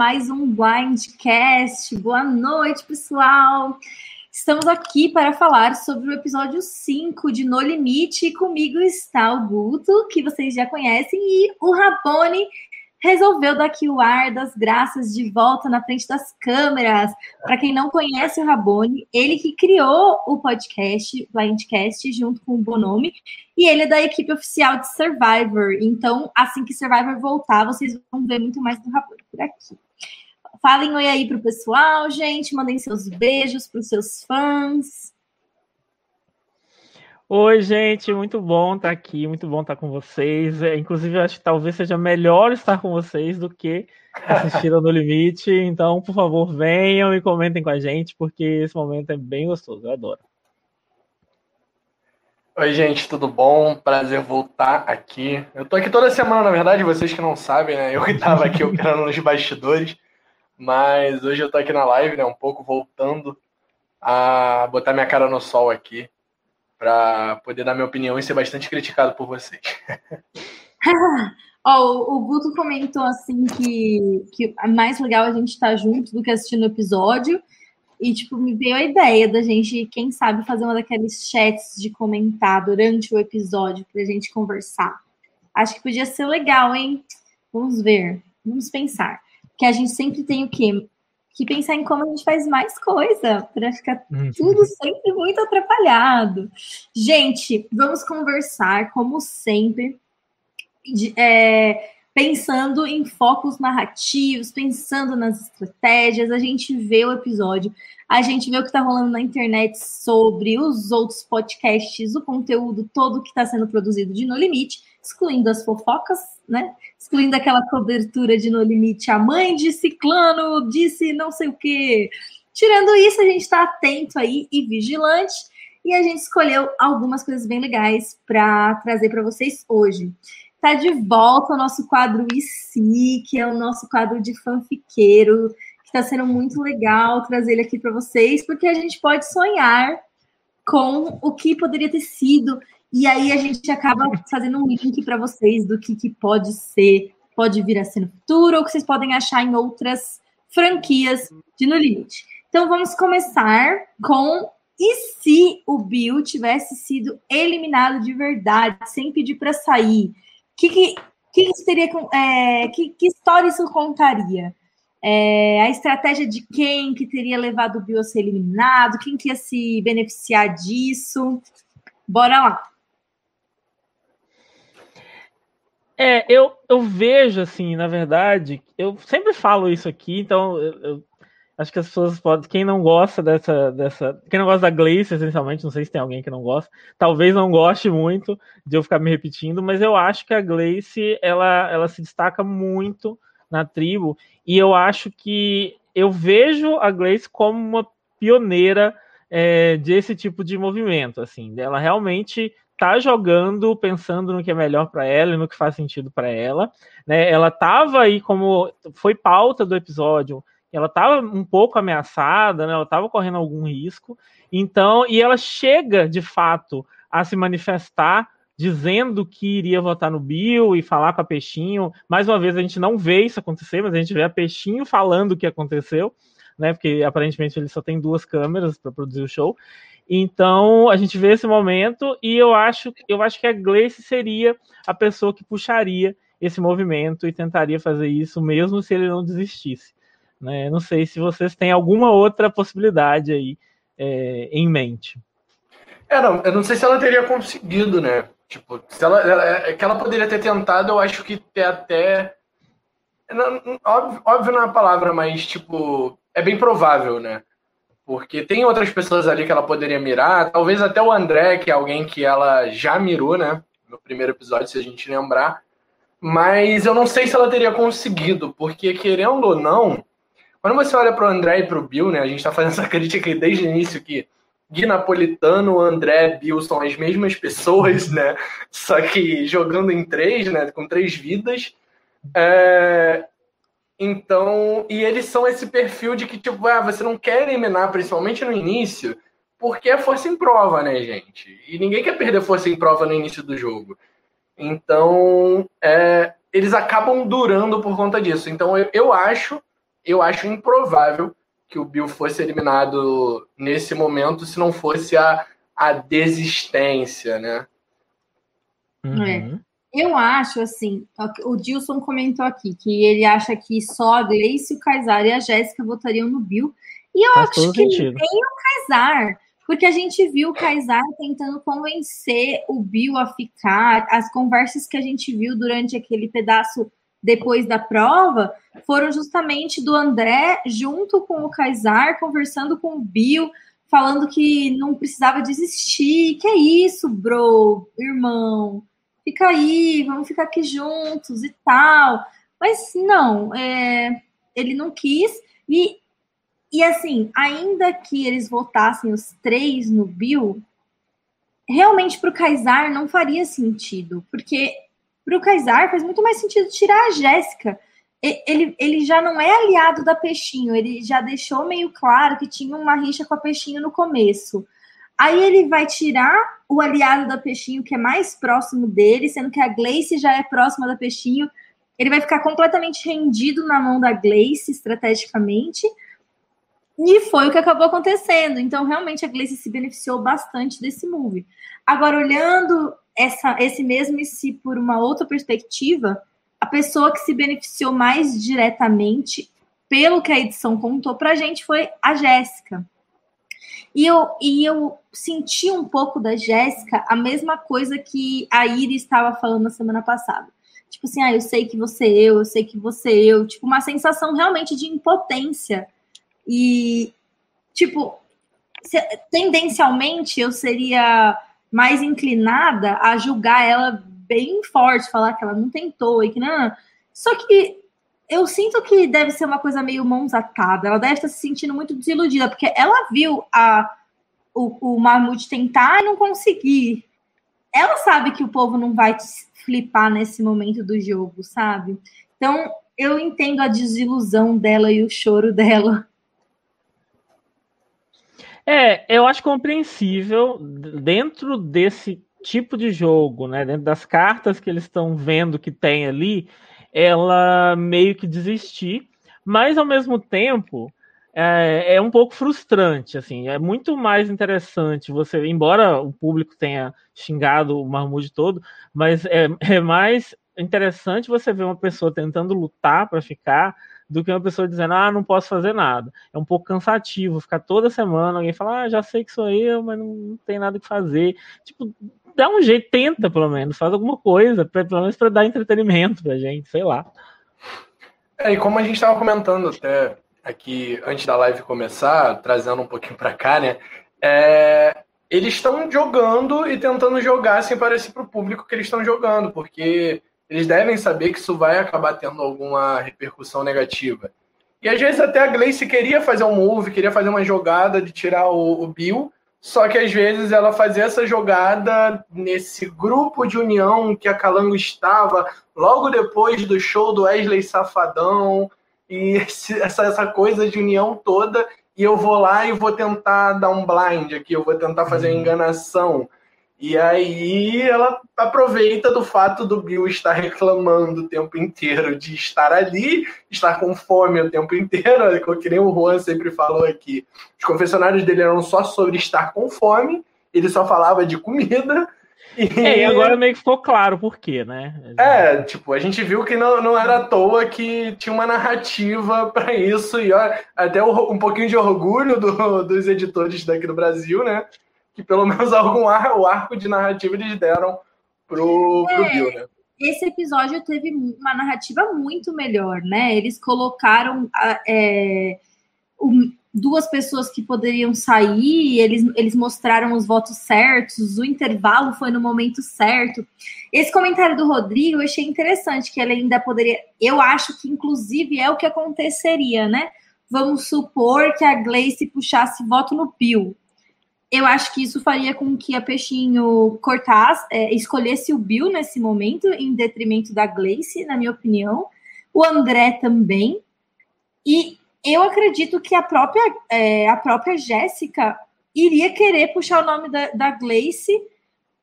mais um Blindcast. Boa noite, pessoal. Estamos aqui para falar sobre o episódio 5 de No Limite e comigo está o Guto, que vocês já conhecem, e o Rabone resolveu dar aqui o ar das graças de volta na frente das câmeras. Para quem não conhece o Rabone, ele que criou o podcast Blindcast junto com o Bonome, e ele é da equipe oficial de Survivor. Então, assim que Survivor voltar, vocês vão ver muito mais do Rabone por aqui. Falem oi aí pro pessoal, gente. Mandem seus beijos para os seus fãs. Oi, gente, muito bom estar aqui, muito bom estar com vocês. É, inclusive, acho que talvez seja melhor estar com vocês do que assistir No Limite. Então, por favor, venham e comentem com a gente, porque esse momento é bem gostoso, eu adoro. Oi, gente, tudo bom? Prazer voltar aqui. Eu tô aqui toda semana, na verdade, vocês que não sabem, né? Eu que tava aqui operando nos bastidores, mas hoje eu tô aqui na live, né? Um pouco voltando a botar minha cara no sol aqui para poder dar minha opinião e ser bastante criticado por vocês. oh, o Guto comentou assim que, que é mais legal a gente estar tá junto do que assistindo o episódio. E, tipo, me veio a ideia da gente, quem sabe, fazer uma daqueles chats de comentar durante o episódio para a gente conversar. Acho que podia ser legal, hein? Vamos ver, vamos pensar. Que a gente sempre tem o quê? que pensar em como a gente faz mais coisa para ficar uhum. tudo sempre muito atrapalhado. Gente, vamos conversar, como sempre, de, é, pensando em focos narrativos, pensando nas estratégias. A gente vê o episódio, a gente vê o que está rolando na internet sobre os outros podcasts, o conteúdo todo que está sendo produzido de No Limite, excluindo as fofocas, né? Excluindo aquela cobertura de No Limite, a mãe de Ciclano disse não sei o quê. Tirando isso, a gente está atento aí e vigilante. E a gente escolheu algumas coisas bem legais para trazer para vocês hoje. Tá de volta o nosso quadro IC, que é o nosso quadro de fanfiqueiro, que está sendo muito legal trazer ele aqui para vocês, porque a gente pode sonhar com o que poderia ter sido e aí a gente acaba fazendo um link para vocês do que, que pode ser, pode vir a ser no futuro, ou que vocês podem achar em outras franquias de No Limite. Então vamos começar com e se o Bill tivesse sido eliminado de verdade, sem pedir para sair? Que, que, que, teria, é, que, que história isso contaria? É, a estratégia de quem que teria levado o Bill a ser eliminado, quem que ia se beneficiar disso? Bora lá. É, eu, eu vejo, assim, na verdade, eu sempre falo isso aqui, então eu, eu acho que as pessoas podem. Quem não gosta dessa, dessa. Quem não gosta da Gleice, essencialmente, não sei se tem alguém que não gosta, talvez não goste muito de eu ficar me repetindo, mas eu acho que a Gleice ela, ela se destaca muito na tribo, e eu acho que eu vejo a Gleice como uma pioneira é, desse tipo de movimento, assim, ela realmente tá jogando pensando no que é melhor para ela e no que faz sentido para ela, né? Ela tava aí como foi pauta do episódio, ela tava um pouco ameaçada, né? Ela tava correndo algum risco. Então, e ela chega de fato a se manifestar dizendo que iria votar no Bill e falar com a Peixinho. Mais uma vez a gente não vê isso acontecer, mas a gente vê a Peixinho falando o que aconteceu, né? Porque aparentemente ele só tem duas câmeras para produzir o show. Então a gente vê esse momento e eu acho, eu acho que a Gleice seria a pessoa que puxaria esse movimento e tentaria fazer isso mesmo se ele não desistisse. Né? Não sei se vocês têm alguma outra possibilidade aí é, em mente. É, não, eu não sei se ela teria conseguido, né? Tipo, se ela, ela, é, é que ela poderia ter tentado, eu acho que ter até. Óbvio, óbvio não é palavra, mas, tipo, é bem provável, né? Porque tem outras pessoas ali que ela poderia mirar, talvez até o André, que é alguém que ela já mirou, né? No primeiro episódio, se a gente lembrar. Mas eu não sei se ela teria conseguido, porque querendo ou não, quando você olha para o André e para o Bill, né? A gente está fazendo essa crítica desde o início que Gui Napolitano, André, Bill são as mesmas pessoas, né? Só que jogando em três, né? Com três vidas. É... Então, e eles são esse perfil de que, tipo, ah, você não quer eliminar, principalmente no início, porque é força em prova, né, gente? E ninguém quer perder força em prova no início do jogo. Então, é, eles acabam durando por conta disso. Então, eu, eu acho eu acho improvável que o Bill fosse eliminado nesse momento se não fosse a, a desistência, né? Uhum. É. Eu acho assim, o Dilson comentou aqui que ele acha que só a Gleice, o Kaysar e a Jéssica votariam no Bill. E eu Faz acho que sentido. nem o Kaysar, porque a gente viu o Kaysar tentando convencer o Bill a ficar. As conversas que a gente viu durante aquele pedaço depois da prova foram justamente do André junto com o Kaysar, conversando com o Bill, falando que não precisava desistir. Que é isso, bro, irmão? Fica aí, vamos ficar aqui juntos e tal. Mas não, é, ele não quis. E, e assim, ainda que eles votassem os três no Bill, realmente para o Kaysar não faria sentido, porque para o Kaysar faz muito mais sentido tirar a Jéssica. Ele, ele já não é aliado da Peixinho, ele já deixou meio claro que tinha uma rixa com a Peixinho no começo. Aí ele vai tirar o aliado da Peixinho, que é mais próximo dele, sendo que a Gleice já é próxima da Peixinho. Ele vai ficar completamente rendido na mão da Gleice, estrategicamente. E foi o que acabou acontecendo. Então, realmente, a Gleice se beneficiou bastante desse move. Agora, olhando essa, esse mesmo se por uma outra perspectiva, a pessoa que se beneficiou mais diretamente, pelo que a edição contou pra gente, foi a Jéssica. E eu, e eu senti um pouco da Jéssica a mesma coisa que a Iris estava falando na semana passada. Tipo assim, ah, eu sei que você é eu, eu sei que você é eu. Tipo, uma sensação realmente de impotência. E, tipo, tendencialmente eu seria mais inclinada a julgar ela bem forte, falar que ela não tentou e que não. Só que eu sinto que deve ser uma coisa meio mãos atadas. Ela deve estar se sentindo muito desiludida, porque ela viu a, o, o Mahmoud tentar e não conseguir. Ela sabe que o povo não vai flipar nesse momento do jogo, sabe? Então, eu entendo a desilusão dela e o choro dela. É, eu acho compreensível dentro desse tipo de jogo, né? Dentro das cartas que eles estão vendo que tem ali, ela meio que desistir, mas ao mesmo tempo é, é, um pouco frustrante, assim, é muito mais interessante você, embora o público tenha xingado o Marmude todo, mas é, é mais interessante você ver uma pessoa tentando lutar para ficar do que uma pessoa dizendo, ah, não posso fazer nada. É um pouco cansativo ficar toda semana alguém falar, ah, já sei que sou eu, mas não, não tem nada que fazer. Tipo, dá um jeito, tenta pelo menos, faz alguma coisa, pra, pelo menos para dar entretenimento pra gente, sei lá. É, e como a gente estava comentando até aqui antes da live começar, trazendo um pouquinho para cá, né? É, eles estão jogando e tentando jogar sem parecer para o público que eles estão jogando, porque eles devem saber que isso vai acabar tendo alguma repercussão negativa. E às vezes até a Gleice queria fazer um move, queria fazer uma jogada de tirar o, o Bill, só que às vezes ela fazia essa jogada nesse grupo de união que a Calango estava, logo depois do show do Wesley Safadão, e esse, essa, essa coisa de união toda, e eu vou lá e vou tentar dar um blind aqui, eu vou tentar fazer uma uhum. enganação. E aí ela aproveita do fato do Bill estar reclamando o tempo inteiro de estar ali, estar com fome o tempo inteiro, que nem o Juan sempre falou aqui. Os confessionários dele eram só sobre estar com fome, ele só falava de comida. E... É, e agora meio que ficou claro por quê, né? É, tipo, a gente viu que não, não era à toa que tinha uma narrativa para isso, e ó, até um pouquinho de orgulho do, dos editores daqui do Brasil, né? Que pelo menos algum ar, o arco de narrativa eles deram pro, é, pro Bill, né? Esse episódio teve uma narrativa muito melhor, né? Eles colocaram é, um, duas pessoas que poderiam sair, eles, eles mostraram os votos certos, o intervalo foi no momento certo. Esse comentário do Rodrigo eu achei interessante, que ele ainda poderia. Eu acho que, inclusive, é o que aconteceria, né? Vamos supor que a Gleice puxasse voto no Bill eu acho que isso faria com que a Peixinho cortasse, é, escolhesse o Bill nesse momento, em detrimento da Gleice, na minha opinião. O André também. E eu acredito que a própria, é, a própria Jéssica iria querer puxar o nome da, da Gleice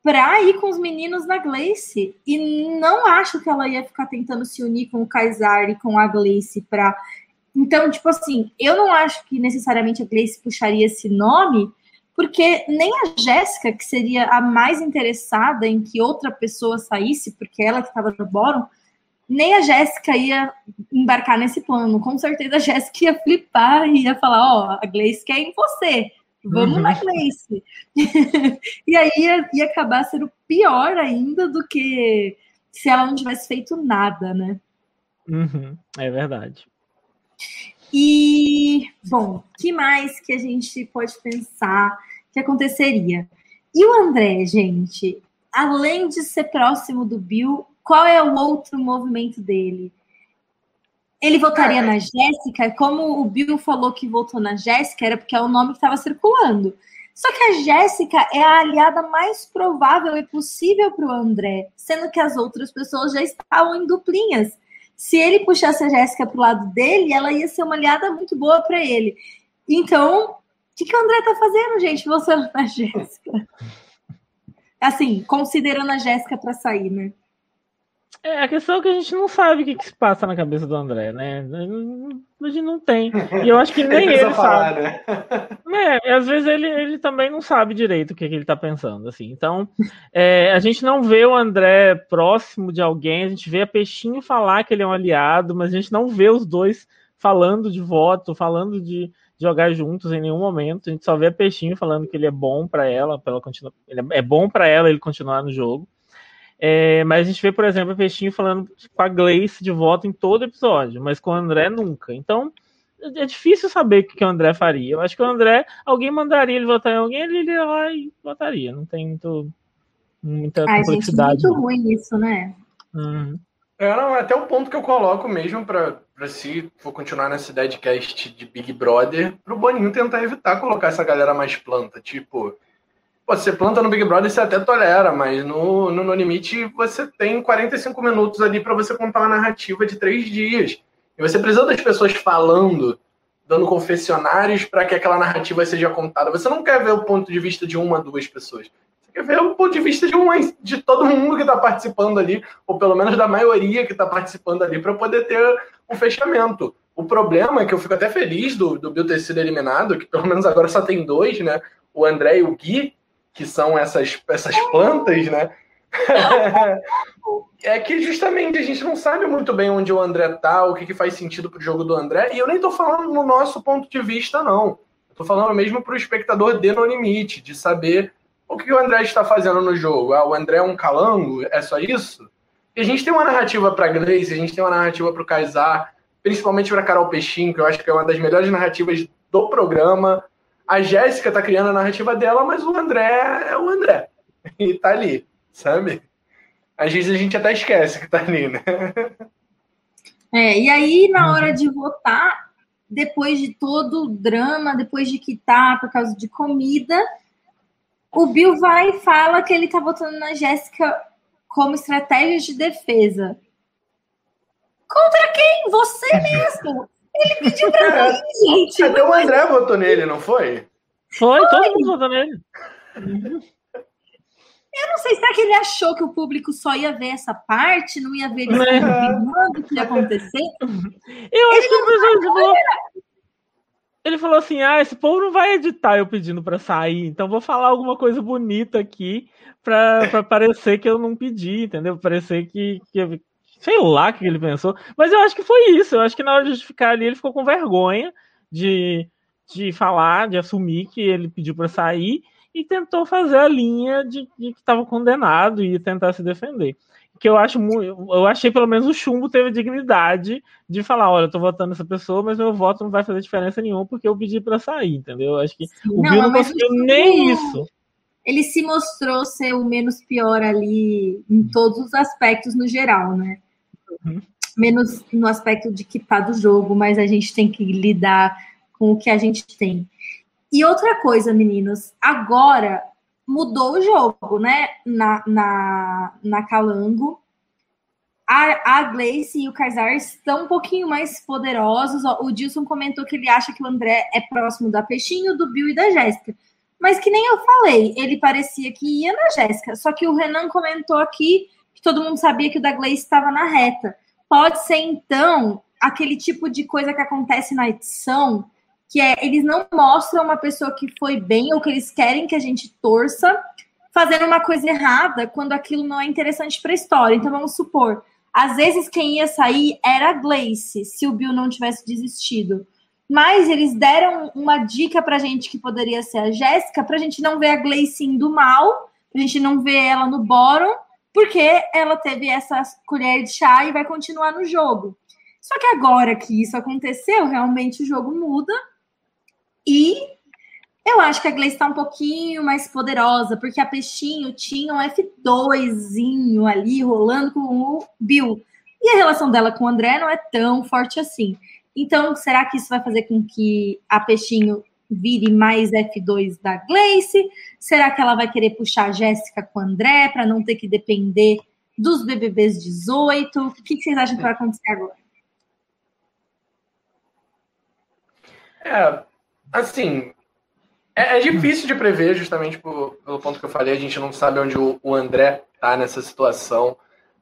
para ir com os meninos na Gleice. E não acho que ela ia ficar tentando se unir com o Kaysar e com a Gleice para Então, tipo assim, eu não acho que necessariamente a Gleice puxaria esse nome, porque nem a Jéssica, que seria a mais interessada em que outra pessoa saísse, porque ela que estava no bórum, nem a Jéssica ia embarcar nesse plano. Com certeza a Jéssica ia flipar e ia falar: Ó, oh, a Gleice quer em você. Vamos uhum. na Gleice. e aí ia, ia acabar sendo pior ainda do que se ela não tivesse feito nada, né? Uhum, é verdade. E, bom, que mais que a gente pode pensar que aconteceria? E o André, gente, além de ser próximo do Bill, qual é o outro movimento dele? Ele votaria na Jéssica, como o Bill falou que votou na Jéssica, era porque é o nome que estava circulando. Só que a Jéssica é a aliada mais provável e possível para o André, sendo que as outras pessoas já estavam em duplinhas. Se ele puxasse a Jéssica para o lado dele, ela ia ser uma aliada muito boa para ele. Então, o que, que o André está fazendo, gente, votando na Jéssica? Assim, considerando a Jéssica para sair, né? É, a questão é que a gente não sabe o que, que, se passa na cabeça do André, né? A gente não tem. E eu acho que nem ele falar, sabe. Né? É, às vezes ele, ele também não sabe direito o que, que ele tá pensando, assim. Então, é, a gente não vê o André próximo de alguém, a gente vê a Peixinho falar que ele é um aliado, mas a gente não vê os dois falando de voto, falando de jogar juntos em nenhum momento. A gente só vê a Peixinho falando que ele é bom para ela, para ela continuar, ele é bom para ela ele continuar no jogo. É, mas a gente vê, por exemplo, o Peixinho falando com a Gleice de voto em todo episódio, mas com o André nunca. Então, é difícil saber o que o André faria. Eu acho que o André, alguém mandaria ele votar em alguém, ele iria lá e votaria. Não tem muito, muita Ai, complexidade. Gente, muito ruim isso, né? Uhum. É, não, é até o ponto que eu coloco mesmo para se for continuar nessa ideia de cast de Big Brother, pro Boninho tentar evitar colocar essa galera mais planta. Tipo, você planta no Big Brother, você até tolera, mas no, no No Limite você tem 45 minutos ali para você contar uma narrativa de três dias. E você precisa das pessoas falando, dando confessionários para que aquela narrativa seja contada. Você não quer ver o ponto de vista de uma, duas pessoas. Você quer ver o ponto de vista de, uma, de todo mundo que está participando ali, ou pelo menos da maioria que está participando ali, para poder ter um fechamento. O problema é que eu fico até feliz do, do Bill ter sido eliminado, que pelo menos agora só tem dois, né? O André e o Gui, que são essas, essas plantas, né? é que justamente a gente não sabe muito bem onde o André tá, o que, que faz sentido pro jogo do André, e eu nem tô falando no nosso ponto de vista, não. Eu tô falando mesmo pro espectador de No Limite, de saber o que o André está fazendo no jogo. Ah, o André é um calango? É só isso? E a gente tem uma narrativa para Grace, a gente tem uma narrativa para o Kaysar, principalmente para Carol Peixinho, que eu acho que é uma das melhores narrativas do programa. A Jéssica tá criando a narrativa dela, mas o André é o André. E tá ali, sabe? Às vezes a gente até esquece que tá ali, né? É, e aí, na hora de votar, depois de todo o drama, depois de quitar por causa de comida, o Bill vai e fala que ele tá votando na Jéssica como estratégia de defesa. Contra quem? Você mesmo! Ele pediu pra mim, gente. Até o André votou nele, não foi? Foi, foi. todo mundo votou nele. Eu não sei, será que ele achou que o público só ia ver essa parte, não ia ver ele é. o que ia acontecer? Eu acho ele que ele falou, ele falou assim: ah, esse povo não vai editar eu pedindo para sair, então vou falar alguma coisa bonita aqui para parecer que eu não pedi, entendeu? Parecer que, que, Sei lá o que ele pensou. Mas eu acho que foi isso. Eu acho que na hora de justificar ali, ele ficou com vergonha de, de falar, de assumir que ele pediu para sair e tentou fazer a linha de, de que estava condenado e tentar se defender. Que eu acho eu achei pelo menos o chumbo teve a dignidade de falar: olha, eu tô votando essa pessoa, mas meu voto não vai fazer diferença nenhuma porque eu pedi para sair, entendeu? Eu acho que Sim, o Bill não, não conseguiu nem isso ele se mostrou ser o menos pior ali em todos os aspectos no geral, né? Uhum. Menos no aspecto de tá do jogo, mas a gente tem que lidar com o que a gente tem. E outra coisa, meninos, agora mudou o jogo, né? Na, na, na Calango. A, a Gleice e o Kaysar estão um pouquinho mais poderosos. O Dilson comentou que ele acha que o André é próximo da Peixinho, do Bill e da Jéssica. Mas que nem eu falei, ele parecia que ia na Jéssica. Só que o Renan comentou aqui que todo mundo sabia que o da Gleice estava na reta. Pode ser, então, aquele tipo de coisa que acontece na edição, que é eles não mostram uma pessoa que foi bem ou que eles querem que a gente torça fazendo uma coisa errada quando aquilo não é interessante para a história. Então vamos supor, às vezes quem ia sair era a Glace, se o Bill não tivesse desistido. Mas eles deram uma dica pra gente que poderia ser a Jéssica, pra gente não ver a Glace indo mal, pra gente não ver ela no bottom, porque ela teve essa colher de chá e vai continuar no jogo. Só que agora que isso aconteceu, realmente o jogo muda e eu acho que a Gleice está um pouquinho mais poderosa, porque a Peixinho tinha um F2zinho ali rolando com o Bill. E a relação dela com o André não é tão forte assim. Então, será que isso vai fazer com que a Peixinho vire mais F2 da Gleice? Será que ela vai querer puxar a Jéssica com o André para não ter que depender dos BBBs 18? O que vocês acham que vai acontecer agora? É, assim, é, é difícil de prever, justamente por, pelo ponto que eu falei, a gente não sabe onde o, o André tá nessa situação,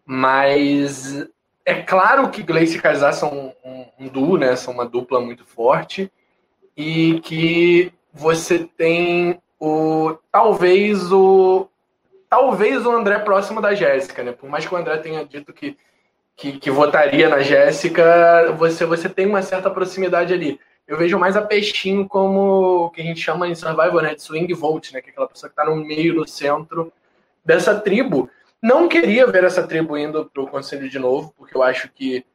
mas é claro que Gleice e Kaysar são um, um, duo, né? São uma dupla muito forte. E que você tem o. Talvez o. Talvez o André próximo da Jéssica, né? Por mais que o André tenha dito que, que, que votaria na Jéssica, você, você tem uma certa proximidade ali. Eu vejo mais a Peixinho como o que a gente chama em Survivor, né? De swing vote, né? Que é aquela pessoa que está no meio, no centro dessa tribo. Não queria ver essa tribo indo para o conselho de novo, porque eu acho que,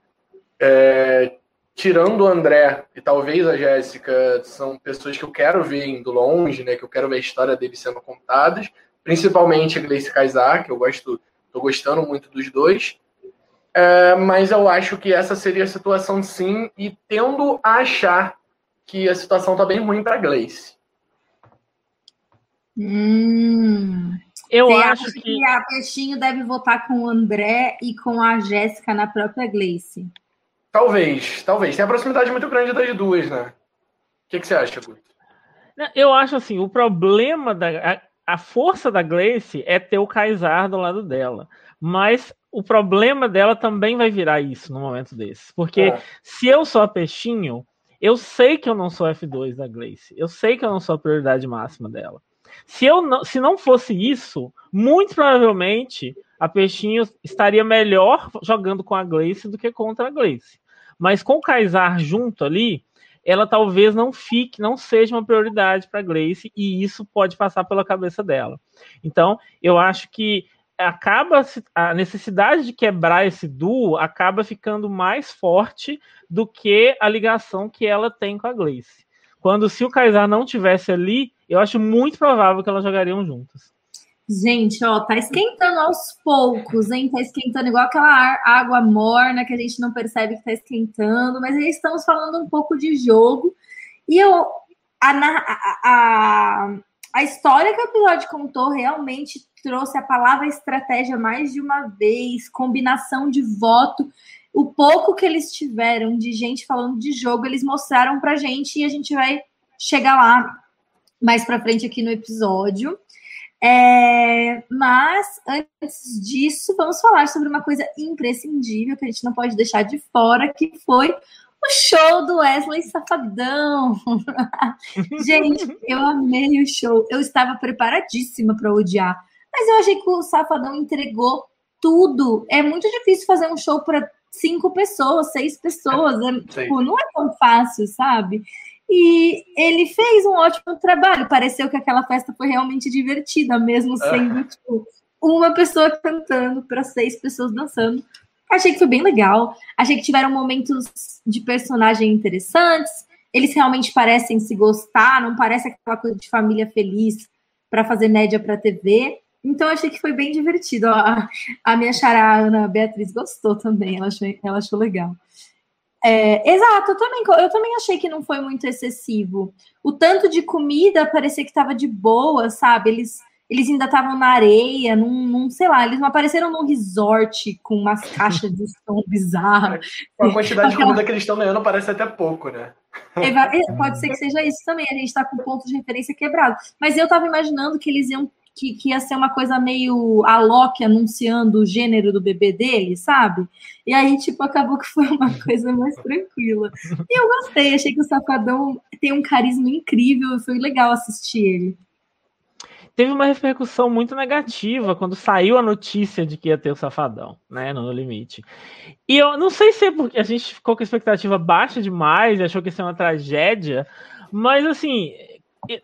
é, tirando o André e talvez a Jéssica, são pessoas que eu quero ver indo longe, né? Que eu quero ver a história deles sendo contadas. Principalmente a Gleice Kaysar, que eu gosto, tô gostando muito dos dois. É, mas eu acho que essa seria a situação sim, e tendo a achar que a situação tá bem ruim para Gleice. Hum. Eu Você acho que... que a Peixinho deve votar com o André e com a Jéssica na própria Gleice. Talvez, talvez. Tem a proximidade muito grande das duas, né? O que, que você acha, Guto? Eu acho assim, o problema da. A, a força da Gleice é ter o Kaysar do lado dela. Mas o problema dela também vai virar isso no momento desse. Porque é. se eu sou a Peixinho, eu sei que eu não sou F2 da Gleice. Eu sei que eu não sou a prioridade máxima dela. Se, eu não, se não fosse isso, muito provavelmente a Peixinho estaria melhor jogando com a Gleice do que contra a Gleice. Mas com o Kaysar junto ali, ela talvez não fique, não seja uma prioridade para Gleice e isso pode passar pela cabeça dela. Então, eu acho que acaba a necessidade de quebrar esse duo acaba ficando mais forte do que a ligação que ela tem com a Gleice. Quando se o Kaysar não tivesse ali, eu acho muito provável que elas jogariam juntas. Gente, ó, tá esquentando aos poucos, hein? Tá esquentando igual aquela água morna que a gente não percebe que tá esquentando, mas aí estamos falando um pouco de jogo. E eu, a, a, a, história que o episódio contou realmente trouxe a palavra estratégia mais de uma vez, combinação de voto. O pouco que eles tiveram de gente falando de jogo, eles mostraram pra gente e a gente vai chegar lá mais para frente aqui no episódio. É, mas antes disso, vamos falar sobre uma coisa imprescindível que a gente não pode deixar de fora, que foi o show do Wesley Safadão. gente, eu amei o show. Eu estava preparadíssima para odiar, mas eu achei que o Safadão entregou tudo. É muito difícil fazer um show para cinco pessoas, seis pessoas. É, tipo, não é tão fácil, sabe? E ele fez um ótimo trabalho. Pareceu que aquela festa foi realmente divertida, mesmo é. sendo tipo, uma pessoa cantando para seis pessoas dançando. Achei que foi bem legal. Achei que tiveram momentos de personagem interessantes. Eles realmente parecem se gostar, não parece aquela coisa de família feliz para fazer média para TV. Então achei que foi bem divertido. A, a minha chará, Ana Beatriz, gostou também. Ela achou, ela achou legal. É, exato, eu também, eu também achei que não foi muito excessivo. O tanto de comida parecia que estava de boa, sabe? Eles, eles ainda estavam na areia, num, num, sei lá, eles não apareceram num resort com umas caixas de som bizarras. Com a quantidade de comida que eles estão ganhando parece até pouco, né? É, pode ser que seja isso também, a gente está com ponto de referência quebrado. Mas eu estava imaginando que eles iam que, que, ia ser uma coisa meio a Loki anunciando o gênero do bebê dele, sabe? E aí, tipo, acabou que foi uma coisa mais tranquila. E eu gostei, achei que o Safadão tem um carisma incrível foi legal assistir ele. Teve uma repercussão muito negativa quando saiu a notícia de que ia ter o Safadão, né, no Limite. E eu não sei se é porque a gente ficou com a expectativa baixa demais achou que ia ser uma tragédia, mas assim,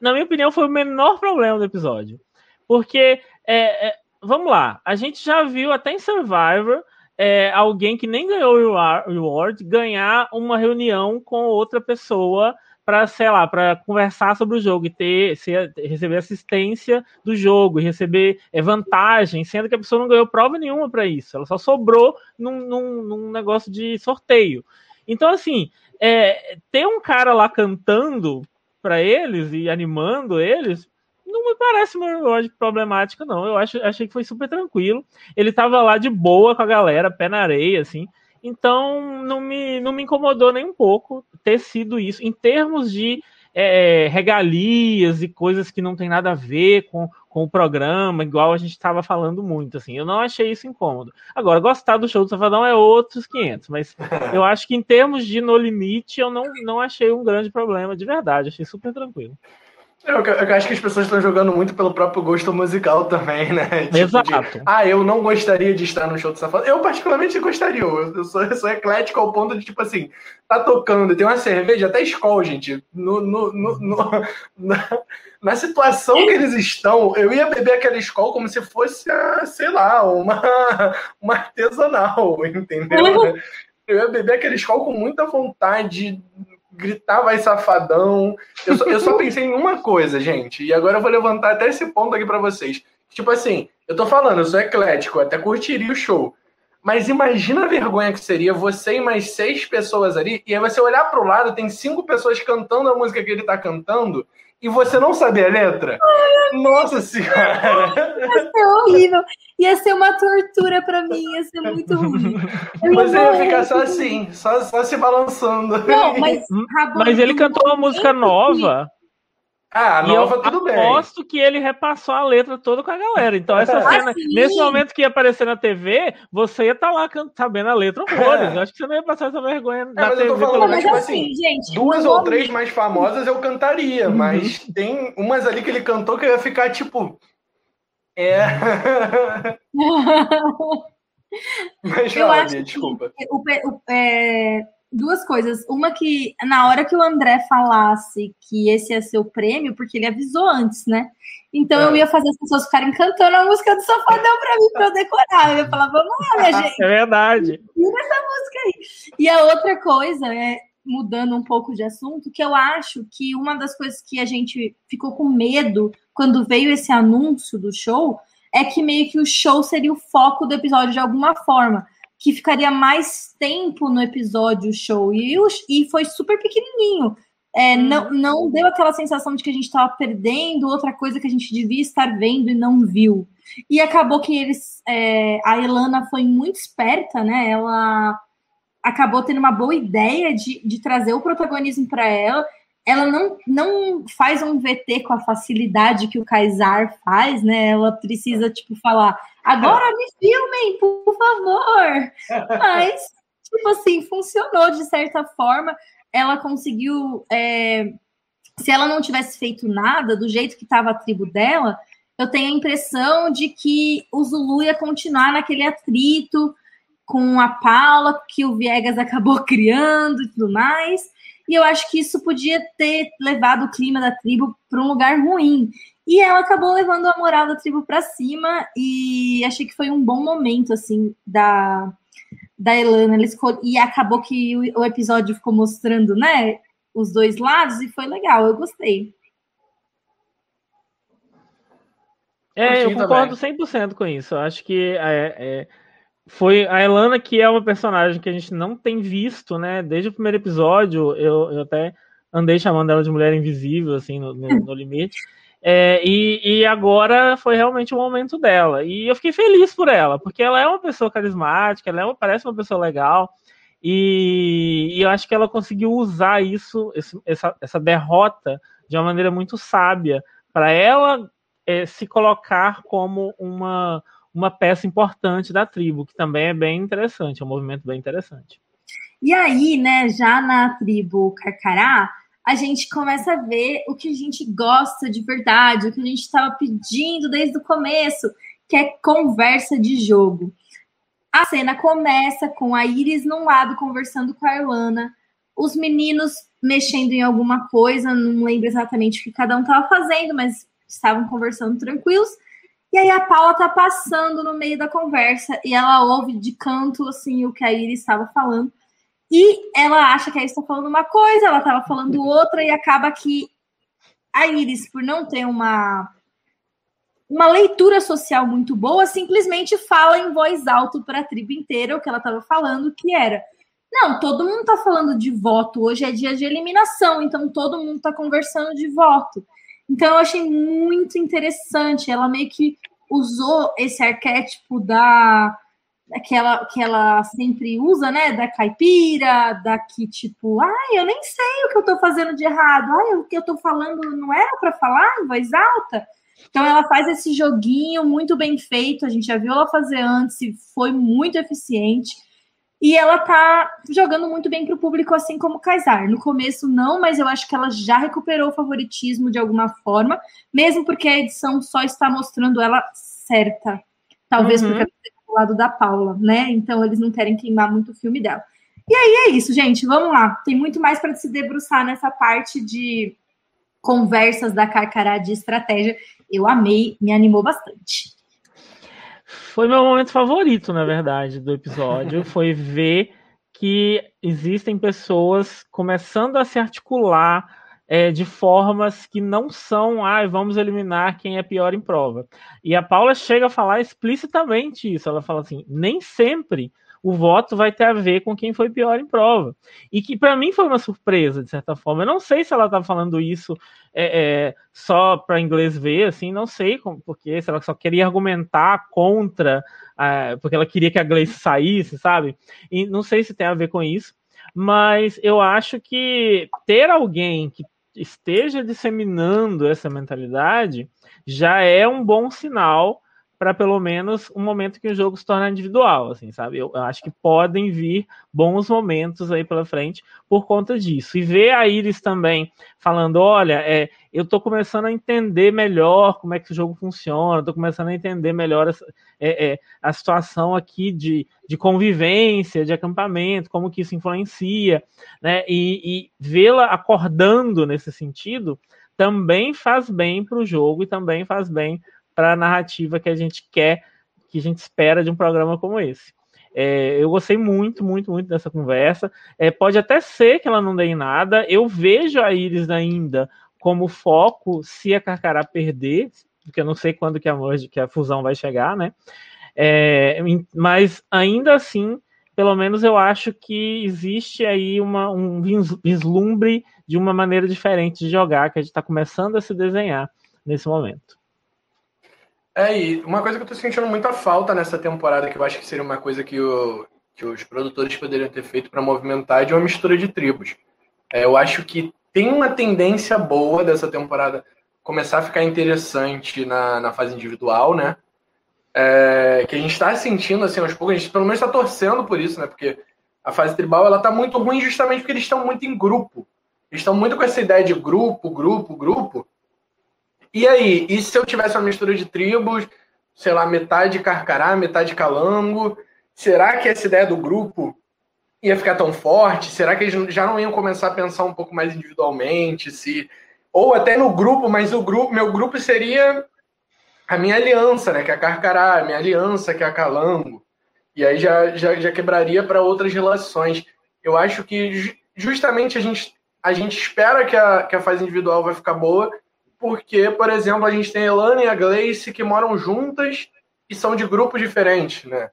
na minha opinião, foi o menor problema do episódio. Porque, é, é, vamos lá, a gente já viu até em Survivor é, alguém que nem ganhou o reward ganhar uma reunião com outra pessoa para, sei lá, para conversar sobre o jogo e ter, ser, receber assistência do jogo receber é, vantagem, sendo que a pessoa não ganhou prova nenhuma para isso, ela só sobrou num, num, num, negócio de sorteio. Então, assim, é, ter um cara lá cantando para eles e animando eles, não me parece uma lógica problemática, não. Eu acho, achei que foi super tranquilo. Ele tava lá de boa com a galera, pé na areia, assim. Então, não me, não me incomodou nem um pouco ter sido isso. Em termos de é, regalias e coisas que não tem nada a ver com, com o programa, igual a gente estava falando muito, assim. Eu não achei isso incômodo. Agora, gostar do show do Safadão é outros 500, mas eu acho que em termos de No Limite, eu não, não achei um grande problema, de verdade. Achei super tranquilo. Eu, eu, acho que as pessoas estão jogando muito pelo próprio gosto musical também, né? Tipo Exato. De, ah, eu não gostaria de estar no show do Safado. Eu, particularmente, gostaria. Eu, eu, sou, eu sou eclético ao ponto de, tipo assim, tá tocando, tem uma cerveja, até escola, gente. No, no, no, no na, na, situação que eles estão, eu ia beber aquela escola como se fosse, a, sei lá, uma, uma artesanal, entendeu? Uhum. Eu ia beber aquela escola com muita vontade gritar vai safadão. Eu só, eu só pensei em uma coisa, gente, e agora eu vou levantar até esse ponto aqui para vocês. Tipo assim, eu tô falando, eu sou eclético, até curtiria o show. Mas imagina a vergonha que seria você e mais seis pessoas ali, e aí você olhar pro lado, tem cinco pessoas cantando a música que ele tá cantando, e você não saber a letra? Nossa senhora! Ia ser horrível. Ia ser uma tortura para mim, ia ser muito ruim. Você ia ficar só assim, só, só se balançando. Não, mas, mas ele cantou uma música nova. Ah, a nova, tudo bem. aposto que ele repassou a letra toda com a galera. Então, essa ah, cena, sim. nesse momento que ia aparecer na TV, você ia estar tá lá sabendo a letra horrores. É. Eu acho que você não ia passar essa vergonha é, na mas TV. Eu tô falando, mas, tipo assim, assim, gente, duas ou três mais famosas eu cantaria, uhum. mas tem umas ali que ele cantou que eu ia ficar tipo. É. mas, eu fala, acho desculpa. O, o, é duas coisas. Uma que na hora que o André falasse que esse ser o prêmio, porque ele avisou antes, né? Então é. eu ia fazer as pessoas ficarem cantando a música do Safadão pra mim, pra eu decorar. Eu ia falar, vamos lá, minha gente. É verdade. Tira essa música aí. E a outra coisa é, mudando um pouco de assunto, que eu acho que uma das coisas que a gente ficou com medo quando veio esse anúncio do show é que meio que o show seria o foco do episódio de alguma forma que ficaria mais tempo no episódio show. E, e foi super pequenininho. É, hum. não, não deu aquela sensação de que a gente estava perdendo outra coisa que a gente devia estar vendo e não viu. E acabou que eles. É, a Elana foi muito esperta, né? Ela acabou tendo uma boa ideia de, de trazer o protagonismo para ela. Ela não, não faz um VT com a facilidade que o Kaysar faz, né? Ela precisa, tipo, falar Agora me filmem, por favor. Mas, tipo assim, funcionou de certa forma. Ela conseguiu. É... Se ela não tivesse feito nada, do jeito que estava a tribo dela, eu tenho a impressão de que o Zulu ia continuar naquele atrito com a Paula, que o Viegas acabou criando e tudo mais. E eu acho que isso podia ter levado o clima da tribo para um lugar ruim. E ela acabou levando a moral da tribo para cima e achei que foi um bom momento assim da da Elana, e acabou que o, o episódio ficou mostrando, né, os dois lados e foi legal, eu gostei. É, eu concordo 100% com isso. Eu acho que é, é, foi a Elana que é uma personagem que a gente não tem visto, né? Desde o primeiro episódio, eu, eu até andei chamando ela de mulher invisível, assim, no, no, no limite. É, e, e, agora foi realmente o momento dela. E eu fiquei feliz por ela, porque ela é uma pessoa carismática, ela é uma, parece uma pessoa legal. E, e, eu acho que ela conseguiu usar isso, esse, essa, essa derrota, de uma maneira muito sábia, para ela é, se colocar como uma, uma peça importante da tribo, que também é bem interessante, é um movimento bem interessante. E aí, né, já na tribo Carcará, a gente começa a ver o que a gente gosta de verdade, o que a gente estava pedindo desde o começo, que é conversa de jogo. A cena começa com a Iris num lado conversando com a Irlana, os meninos mexendo em alguma coisa, não lembro exatamente o que cada um estava fazendo, mas estavam conversando tranquilos. E aí a Paula tá passando no meio da conversa e ela ouve de canto assim o que a Iris estava falando. E ela acha que a Iris está falando uma coisa, ela estava falando outra, e acaba que a Iris, por não ter uma, uma leitura social muito boa, simplesmente fala em voz alta para a tribo inteira o que ela estava falando, que era. Não, todo mundo está falando de voto. Hoje é dia de eliminação, então todo mundo está conversando de voto. Então eu achei muito interessante. Ela meio que usou esse arquétipo da que ela, que ela sempre usa, né? Da caipira, da que tipo, ai, eu nem sei o que eu tô fazendo de errado, ai, o que eu tô falando não era para falar em voz alta. Então ela faz esse joguinho muito bem feito, a gente já viu ela fazer antes e foi muito eficiente. E ela tá jogando muito bem para o público, assim como o Kaysar. No começo, não, mas eu acho que ela já recuperou o favoritismo de alguma forma, mesmo porque a edição só está mostrando ela certa. Talvez uhum. porque lado da Paula, né? Então eles não querem queimar muito o filme dela. E aí é isso, gente. Vamos lá. Tem muito mais para se debruçar nessa parte de conversas da Carcará de estratégia. Eu amei, me animou bastante. Foi meu momento favorito, na verdade, do episódio. foi ver que existem pessoas começando a se articular é, de formas que não são, ah, vamos eliminar quem é pior em prova. E a Paula chega a falar explicitamente isso. Ela fala assim: nem sempre o voto vai ter a ver com quem foi pior em prova. E que para mim foi uma surpresa, de certa forma. Eu não sei se ela tá falando isso é, é, só para inglês ver, assim, não sei como, porque se ela só queria argumentar contra, é, porque ela queria que a Gleice saísse, sabe? E não sei se tem a ver com isso. Mas eu acho que ter alguém que esteja disseminando essa mentalidade já é um bom sinal para pelo menos um momento que o jogo se torna individual, assim, sabe? Eu, eu, acho que podem vir bons momentos aí pela frente por conta disso. E ver a Iris também falando, olha, é, eu estou começando a entender melhor como é que o jogo funciona, estou começando a entender melhor essa, é, é, a situação aqui de, de convivência, de acampamento, como que isso influencia, né? E, e vê-la acordando nesse sentido também faz bem para o jogo e também faz bem para a narrativa que a gente quer, que a gente espera de um programa como esse. É, eu gostei muito, muito, muito dessa conversa. É, pode até ser que ela não dê em nada. Eu vejo a Iris ainda como foco se a Carcará perder, porque eu não sei quando que a, que a fusão vai chegar, né? É, mas ainda assim, pelo menos eu acho que existe aí uma, um vislumbre de uma maneira diferente de jogar que a gente está começando a se desenhar nesse momento. É, e uma coisa que eu tô sentindo muita falta nessa temporada, que eu acho que seria uma coisa que, o, que os produtores poderiam ter feito para movimentar, é de uma mistura de tribos. É, eu acho que tem uma tendência boa dessa temporada começar a ficar interessante na, na fase individual, né? É, que a gente está sentindo, assim, aos poucos, a gente pelo menos está torcendo por isso, né? Porque a fase tribal, ela tá muito ruim justamente porque eles estão muito em grupo. Eles estão muito com essa ideia de grupo, grupo, grupo, e aí, e se eu tivesse uma mistura de tribos, sei lá, metade carcará, metade calango, será que essa ideia do grupo ia ficar tão forte? Será que eles já não iam começar a pensar um pouco mais individualmente, se ou até no grupo, mas o grupo, meu grupo seria a minha aliança, né, que é a Carcará, a minha aliança que é a Calango. E aí já, já, já quebraria para outras relações. Eu acho que justamente a gente, a gente espera que a, que a fase individual vai ficar boa, porque, por exemplo, a gente tem a Elana e a Gleice que moram juntas e são de grupos diferentes, né?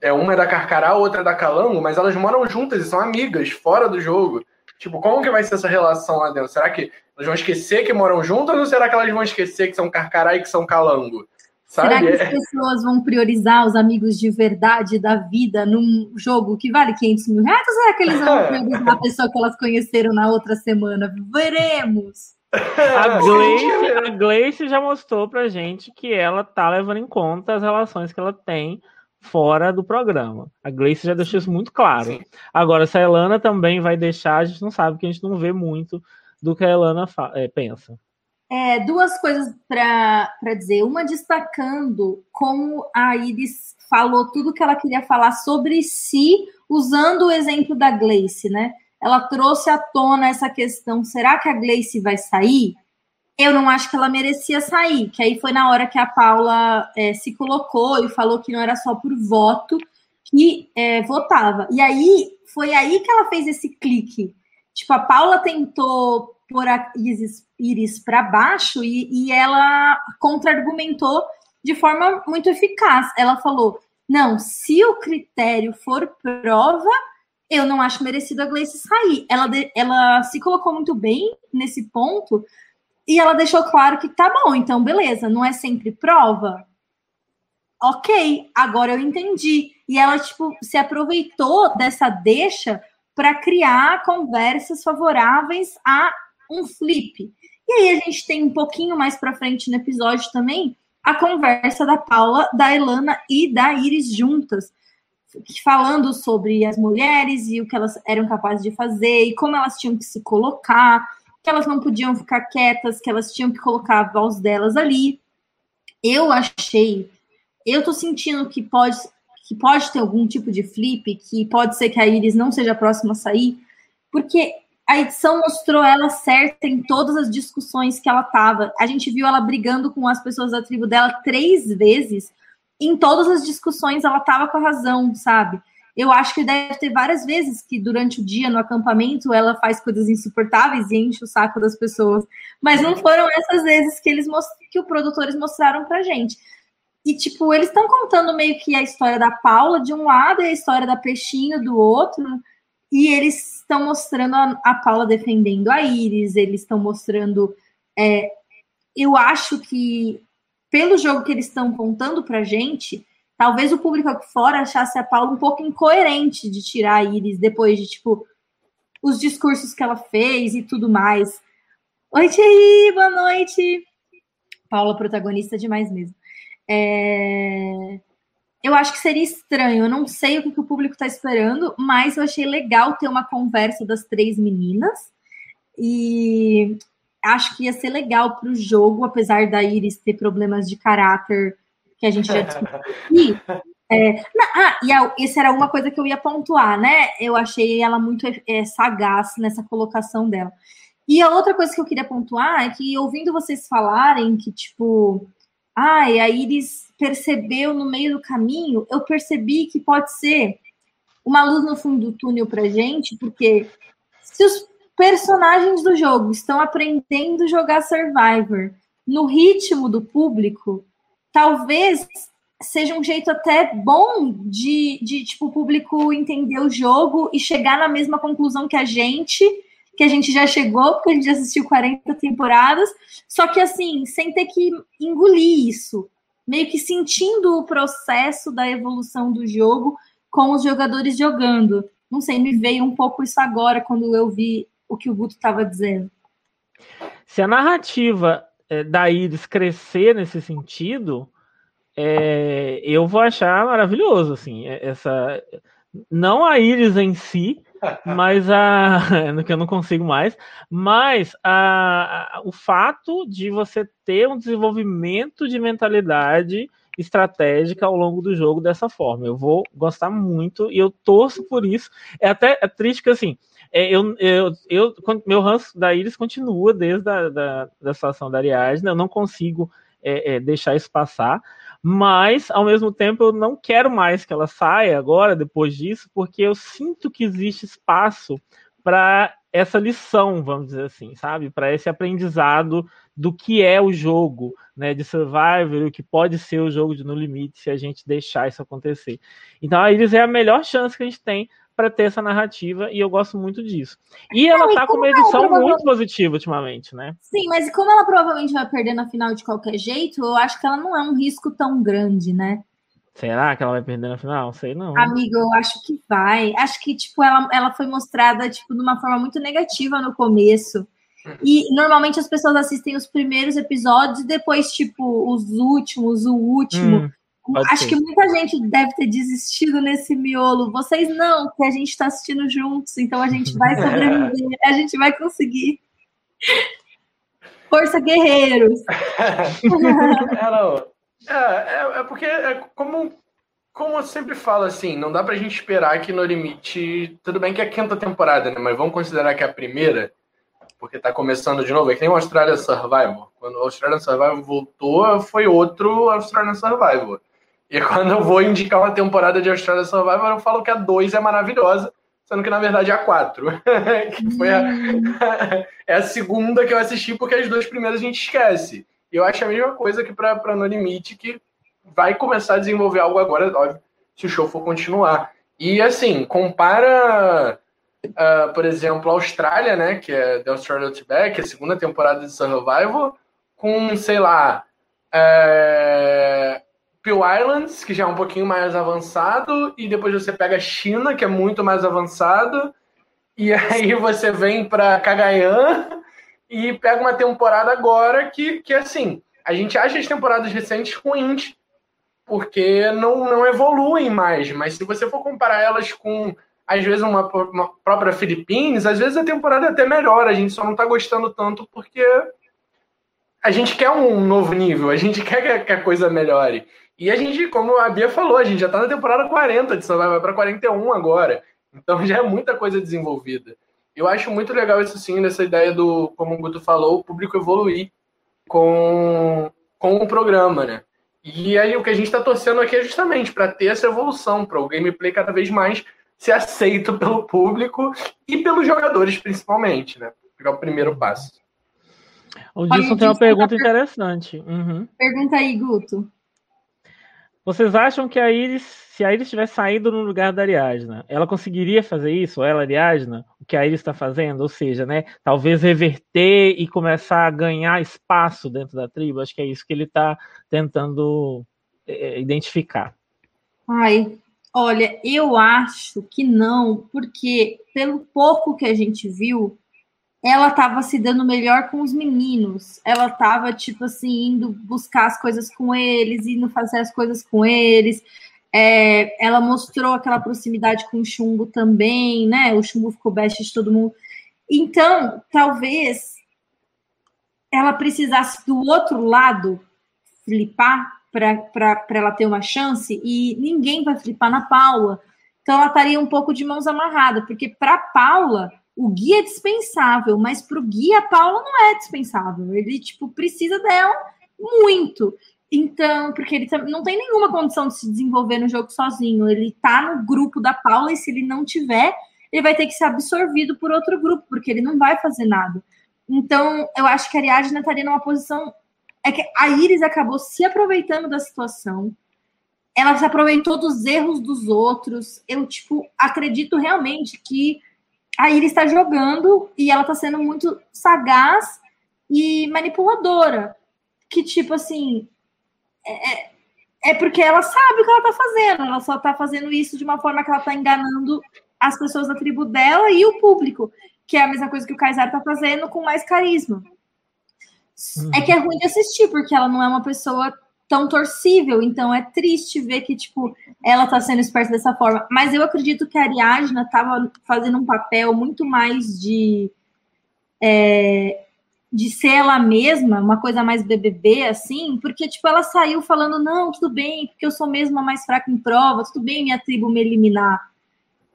É, uma é da Carcará, outra é da Calango, mas elas moram juntas e são amigas, fora do jogo. Tipo, como que vai ser essa relação lá dentro? Será que elas vão esquecer que moram juntas ou será que elas vão esquecer que são Carcará e que são Calango? Sabe? Será que as pessoas vão priorizar os amigos de verdade da vida num jogo que vale 500 mil reais? Ou será que eles vão priorizar a pessoa que elas conheceram na outra semana? Veremos! A Gleice, a Gleice já mostrou pra gente que ela tá levando em conta as relações que ela tem fora do programa. A Gleice já deixou isso muito claro. Sim. Agora, se a Elana também vai deixar, a gente não sabe, porque a gente não vê muito do que a Elana é, pensa. É, duas coisas para dizer. Uma destacando como a Iris falou tudo que ela queria falar sobre si, usando o exemplo da Gleice, né? Ela trouxe à tona essa questão: será que a Gleice vai sair? Eu não acho que ela merecia sair, que aí foi na hora que a Paula é, se colocou e falou que não era só por voto que é, votava. E aí foi aí que ela fez esse clique. Tipo, a Paula tentou pôr a Iris, para baixo e, e ela contra-argumentou de forma muito eficaz. Ela falou: não, se o critério for prova, eu não acho merecido a Gleice sair. Ela, ela se colocou muito bem nesse ponto e ela deixou claro que tá bom, então beleza, não é sempre prova. Ok, agora eu entendi. E ela, tipo, se aproveitou dessa deixa para criar conversas favoráveis a um flip. E aí a gente tem um pouquinho mais para frente no episódio também a conversa da Paula, da Elana e da Iris juntas, falando sobre as mulheres e o que elas eram capazes de fazer e como elas tinham que se colocar, que elas não podiam ficar quietas, que elas tinham que colocar a voz delas ali. Eu achei, eu tô sentindo que pode que pode ter algum tipo de flip, que pode ser que a Iris não seja a próxima a sair, porque a edição mostrou ela certa em todas as discussões que ela tava. A gente viu ela brigando com as pessoas da tribo dela três vezes. Em todas as discussões ela tava com a razão, sabe? Eu acho que deve ter várias vezes que durante o dia no acampamento ela faz coisas insuportáveis e enche o saco das pessoas. Mas não foram essas vezes que eles que os produtores mostraram pra gente. E, tipo, eles estão contando meio que a história da Paula de um lado e a história da Peixinho do outro. E eles estão mostrando a, a Paula defendendo a Iris, eles estão mostrando. É, eu acho que, pelo jogo que eles estão contando pra gente, talvez o público aqui fora achasse a Paula um pouco incoerente de tirar a Iris depois de, tipo, os discursos que ela fez e tudo mais. Oi, Thierry, boa noite. Paula, protagonista demais mesmo. É eu acho que seria estranho. Eu não sei o que, que o público está esperando, mas eu achei legal ter uma conversa das três meninas. E acho que ia ser legal para o jogo, apesar da Iris ter problemas de caráter que a gente já discutiu. É, ah, e a, essa era uma coisa que eu ia pontuar, né? Eu achei ela muito é, sagaz nessa colocação dela. E a outra coisa que eu queria pontuar é que, ouvindo vocês falarem que, tipo, ai, a Iris percebeu no meio do caminho, eu percebi que pode ser uma luz no fundo do túnel pra gente, porque se os personagens do jogo estão aprendendo a jogar Survivor no ritmo do público, talvez seja um jeito até bom de, de tipo, o público entender o jogo e chegar na mesma conclusão que a gente que a gente já chegou, porque a gente já assistiu 40 temporadas, só que assim, sem ter que engolir isso, meio que sentindo o processo da evolução do jogo com os jogadores jogando. Não sei, me veio um pouco isso agora quando eu vi o que o Guto estava dizendo. Se a narrativa é, da Iris crescer nesse sentido, é, eu vou achar maravilhoso, assim, é, essa não a Iris em si, mas a que eu não consigo mais, mas a, a, o fato de você ter um desenvolvimento de mentalidade estratégica ao longo do jogo dessa forma. Eu vou gostar muito e eu torço por isso. É até é triste que assim, é, eu, eu, eu, meu ranço da Iris continua desde a da, da situação da Ariadne, eu não consigo é, é, deixar isso passar, mas ao mesmo tempo eu não quero mais que ela saia agora, depois disso, porque eu sinto que existe espaço para essa lição, vamos dizer assim, sabe? Para esse aprendizado do que é o jogo, né, de Survivor, o que pode ser o jogo de No Limite se a gente deixar isso acontecer. Então a Iris é a melhor chance que a gente tem para ter essa narrativa e eu gosto muito disso. E ela está com uma edição ela, muito positiva ultimamente, né? Sim, mas como ela provavelmente vai perder na final de qualquer jeito, eu acho que ela não é um risco tão grande, né? Será que ela vai perder na final? Sei não. Amigo, eu acho que vai. Acho que, tipo, ela, ela foi mostrada, tipo, de uma forma muito negativa no começo. E normalmente as pessoas assistem os primeiros episódios e depois, tipo, os últimos, o último. Hum. Acho ser. que muita gente deve ter desistido nesse miolo. Vocês não, que a gente está assistindo juntos, então a gente vai sobreviver, a gente vai conseguir. Força, guerreiros! é, é, é, porque, é como, como eu sempre falo, assim, não dá pra gente esperar que no limite. Tudo bem que é a quinta temporada, né? Mas vamos considerar que é a primeira, porque tá começando de novo. É que nem o Australia Survival. Quando o Australian Survival voltou, foi outro Australian Survival. E quando eu vou indicar uma temporada de Australia Survival, eu falo que a 2 é maravilhosa, sendo que na verdade é a 4. que foi a, é a segunda que eu assisti, porque as duas primeiras a gente esquece. E eu acho a mesma coisa que para No Limite, que vai começar a desenvolver algo agora, óbvio, se o show for continuar. E assim, compara, uh, por exemplo, a Austrália, né, que é The Australia Outback, a segunda temporada de Survival, com, sei lá, é, Peel Islands, que já é um pouquinho mais avançado, e depois você pega a China, que é muito mais avançado, e aí você vem para Cagayan e pega uma temporada agora que, que assim, a gente acha as temporadas recentes ruins, porque não, não evoluem mais, mas se você for comparar elas com, às vezes, uma, uma própria Philippines, às vezes a temporada é até melhor, a gente só não está gostando tanto porque a gente quer um novo nível, a gente quer que a coisa melhore. E a gente, como a Bia falou, a gente já está na temporada 40 de Survivor, vai para 41 agora. Então já é muita coisa desenvolvida. Eu acho muito legal isso sim, nessa ideia do, como o Guto falou, o público evoluir com, com o programa, né? E aí o que a gente está torcendo aqui é justamente para ter essa evolução, para o gameplay cada vez mais ser aceito pelo público e pelos jogadores, principalmente, né? Pegar o primeiro passo. O Dilson tem uma pergunta interessante. Uhum. Pergunta aí, Guto. Vocês acham que a Iris, se a Iris tivesse saído no lugar da Ariadna, ela conseguiria fazer isso, ou ela, Ariadna, o que a Iris está fazendo? Ou seja, né, talvez reverter e começar a ganhar espaço dentro da tribo? Acho que é isso que ele está tentando é, identificar. Ai, olha, eu acho que não, porque pelo pouco que a gente viu, ela estava se dando melhor com os meninos. Ela estava, tipo assim, indo buscar as coisas com eles, indo fazer as coisas com eles. É, ela mostrou aquela proximidade com o Chumbo também, né? O Chumbo ficou best de todo mundo. Então, talvez ela precisasse do outro lado flipar para ela ter uma chance e ninguém vai flipar na Paula. Então, ela estaria um pouco de mãos amarradas, porque para Paula o Gui é dispensável, mas para o Gui a Paula não é dispensável. Ele, tipo, precisa dela muito. Então, porque ele não tem nenhuma condição de se desenvolver no jogo sozinho. Ele tá no grupo da Paula e se ele não tiver, ele vai ter que ser absorvido por outro grupo, porque ele não vai fazer nada. Então, eu acho que a Ariadna estaria numa posição. É que a Iris acabou se aproveitando da situação. Ela se aproveitou dos erros dos outros. Eu, tipo, acredito realmente que a Iris está jogando e ela está sendo muito sagaz e manipuladora. Que, tipo assim, é, é, é porque ela sabe o que ela está fazendo, ela só está fazendo isso de uma forma que ela está enganando as pessoas da tribo dela e o público, que é a mesma coisa que o Kaysar está fazendo com mais carisma. Uhum. É que é ruim de assistir, porque ela não é uma pessoa tão torcível. Então é triste ver que, tipo, ela tá sendo esperta dessa forma. Mas eu acredito que a Ariadna tava fazendo um papel muito mais de. É, de ser ela mesma, uma coisa mais BBB, assim, porque, tipo, ela saiu falando, não, tudo bem, porque eu sou mesmo a mais fraca em prova, tudo bem minha tribo me eliminar.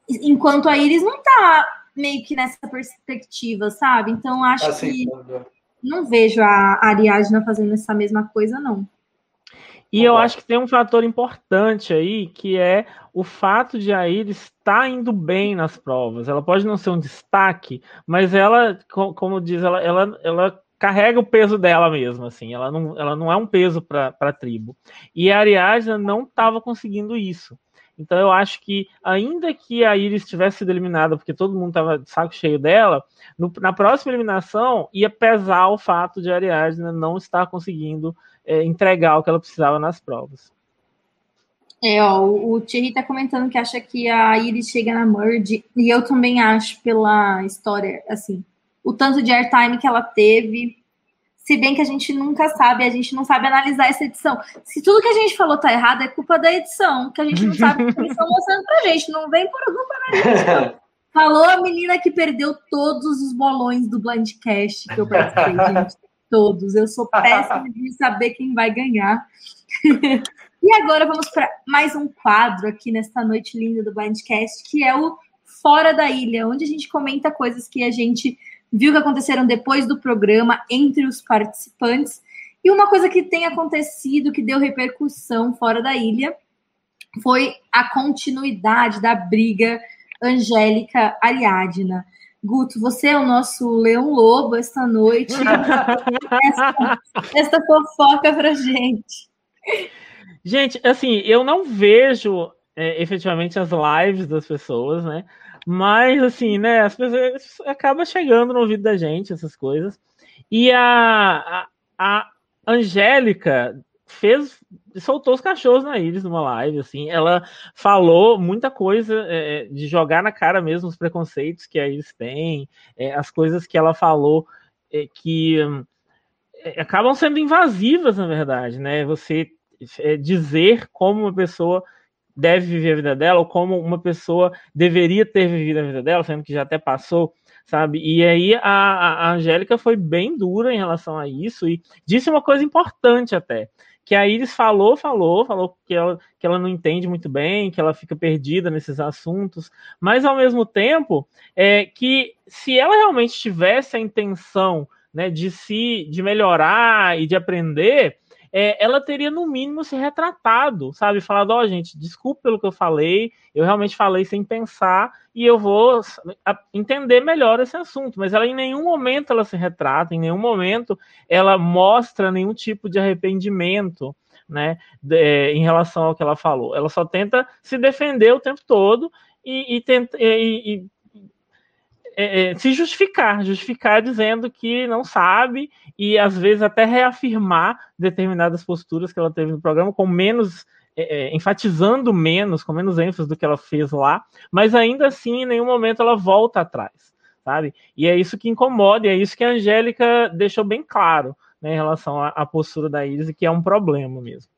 Enquanto a Iris não tá meio que nessa perspectiva, sabe? Então, acho assim, que não vejo a Ariadna fazendo essa mesma coisa, não. E eu acho que tem um fator importante aí, que é o fato de a Iris estar indo bem nas provas. Ela pode não ser um destaque, mas ela, como diz, ela, ela, ela carrega o peso dela mesma, assim. Ela não, ela não é um peso para a tribo. E a Ariadna não estava conseguindo isso. Então eu acho que, ainda que a Iris tivesse sido eliminada, porque todo mundo estava de saco cheio dela, no, na próxima eliminação ia pesar o fato de a Ariadna não estar conseguindo é, entregar o que ela precisava nas provas. É, ó, o Thierry tá comentando que acha que a Iris chega na Merge, e eu também acho pela história, assim, o tanto de airtime que ela teve. Se bem que a gente nunca sabe, a gente não sabe analisar essa edição. Se tudo que a gente falou tá errado, é culpa da edição, que a gente não sabe o que eles estão mostrando pra gente. Não vem por culpa da gente. Falou a menina que perdeu todos os bolões do Blindcast que eu participei, gente. Todos. Eu sou péssima de saber quem vai ganhar. e agora vamos para mais um quadro aqui nesta noite linda do Blindcast, que é o Fora da Ilha, onde a gente comenta coisas que a gente viu que aconteceram depois do programa entre os participantes. E uma coisa que tem acontecido, que deu repercussão fora da ilha, foi a continuidade da briga Angélica Ariadna. Guto, você é o nosso leão lobo esta noite. esta, esta fofoca pra gente. Gente, assim, eu não vejo é, efetivamente as lives das pessoas, né? Mas, assim, né, as pessoas acabam chegando no ouvido da gente, essas coisas. E a, a, a Angélica fez soltou os cachorros na Iris numa live, assim, ela falou muita coisa é, de jogar na cara mesmo os preconceitos que a Iris tem, é, as coisas que ela falou é, que é, acabam sendo invasivas, na verdade, né? Você é, dizer como uma pessoa deve viver a vida dela, ou como uma pessoa deveria ter vivido a vida dela, sendo que já até passou, sabe? E aí a, a Angélica foi bem dura em relação a isso e disse uma coisa importante até, que a Iris falou, falou, falou que ela, que ela não entende muito bem, que ela fica perdida nesses assuntos, mas ao mesmo tempo é que se ela realmente tivesse a intenção né, de se de melhorar e de aprender, é, ela teria no mínimo se retratado, sabe? Falado, ó, oh, gente, desculpe pelo que eu falei, eu realmente falei sem pensar e eu vou entender melhor esse assunto. Mas ela em nenhum momento ela se retrata, em nenhum momento ela mostra nenhum tipo de arrependimento. Né, de, é, em relação ao que ela falou. Ela só tenta se defender o tempo todo e, e, tenta, e, e é, é, se justificar, justificar dizendo que não sabe e às vezes até reafirmar determinadas posturas que ela teve no programa com menos é, é, enfatizando menos, com menos ênfase do que ela fez lá, mas ainda assim em nenhum momento ela volta atrás, sabe? E é isso que incomoda, e é isso que a Angélica deixou bem claro né, em relação à, à postura da Iris, que é um problema mesmo.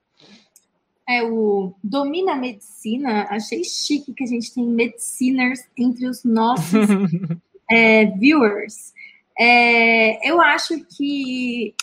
É o Domina a Medicina. Achei chique que a gente tem mediciners entre os nossos é, viewers. É, eu acho que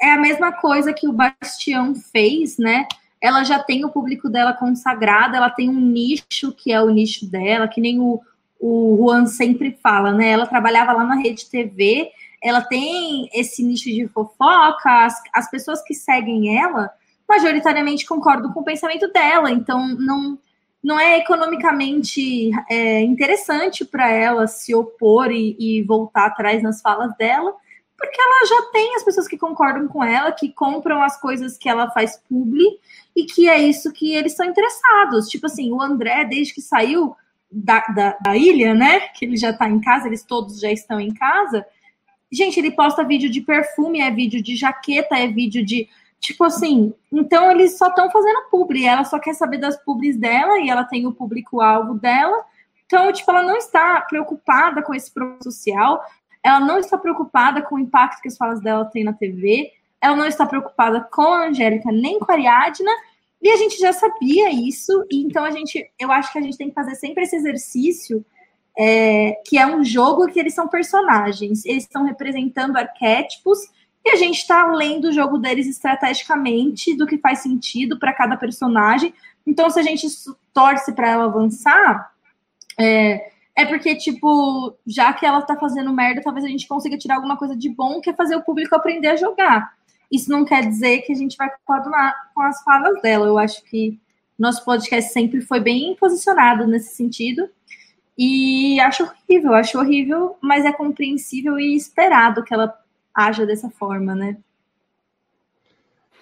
é a mesma coisa que o Bastião fez, né? Ela já tem o público dela consagrado, ela tem um nicho que é o nicho dela, que nem o, o Juan sempre fala, né? Ela trabalhava lá na Rede TV, ela tem esse nicho de fofoca, as, as pessoas que seguem ela majoritariamente concordam com o pensamento dela, então não não é economicamente é, interessante para ela se opor e, e, voltar atrás nas falas dela, porque ela já tem as pessoas que concordam com ela, que compram as coisas que ela faz publi e que é isso que eles são interessados. Tipo assim, o André, desde que saiu da, da, da ilha, né? Que ele já está em casa, eles todos já estão em casa. Gente, ele posta vídeo de perfume, é vídeo de jaqueta, é vídeo de Tipo assim, então eles só estão fazendo publi, ela só quer saber das publis dela e ela tem o público-alvo dela. Então, tipo, ela não está preocupada com esse problema social, ela não está preocupada com o impacto que as falas dela têm na TV, ela não está preocupada com a Angélica nem com a Ariadna, e a gente já sabia isso, e então a gente, eu acho que a gente tem que fazer sempre esse exercício, é, que é um jogo que eles são personagens, eles estão representando arquétipos, e a gente está lendo o jogo deles estrategicamente, do que faz sentido para cada personagem. Então, se a gente torce para ela avançar, é, é porque, tipo, já que ela está fazendo merda, talvez a gente consiga tirar alguma coisa de bom, que é fazer o público aprender a jogar. Isso não quer dizer que a gente vai coadunar com as falas dela. Eu acho que nosso podcast sempre foi bem posicionado nesse sentido. E acho horrível, acho horrível, mas é compreensível e esperado que ela haja dessa forma, né?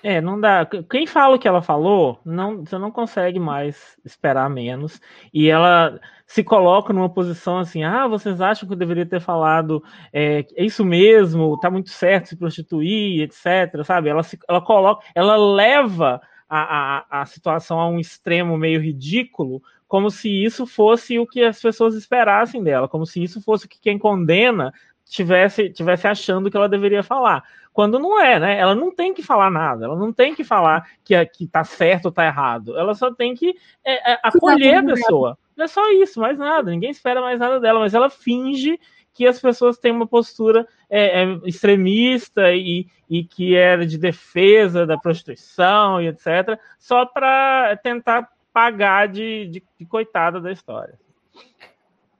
É, não dá. Quem fala o que ela falou, não, você não consegue mais esperar menos. E ela se coloca numa posição assim: ah, vocês acham que eu deveria ter falado é, é isso mesmo, tá muito certo se prostituir, etc. Sabe? Ela, se, ela coloca, ela leva a, a, a situação a um extremo meio ridículo, como se isso fosse o que as pessoas esperassem dela, como se isso fosse o que quem condena tivesse, tivesse achando que ela deveria falar. Quando não é, né? Ela não tem que falar nada, ela não tem que falar que, que tá certo ou tá errado. Ela só tem que é, é, acolher a pessoa. Não é só isso, mais nada. Ninguém espera mais nada dela, mas ela finge que as pessoas têm uma postura é, é, extremista e, e que era de defesa da prostituição e etc., só para tentar pagar de, de, de coitada da história.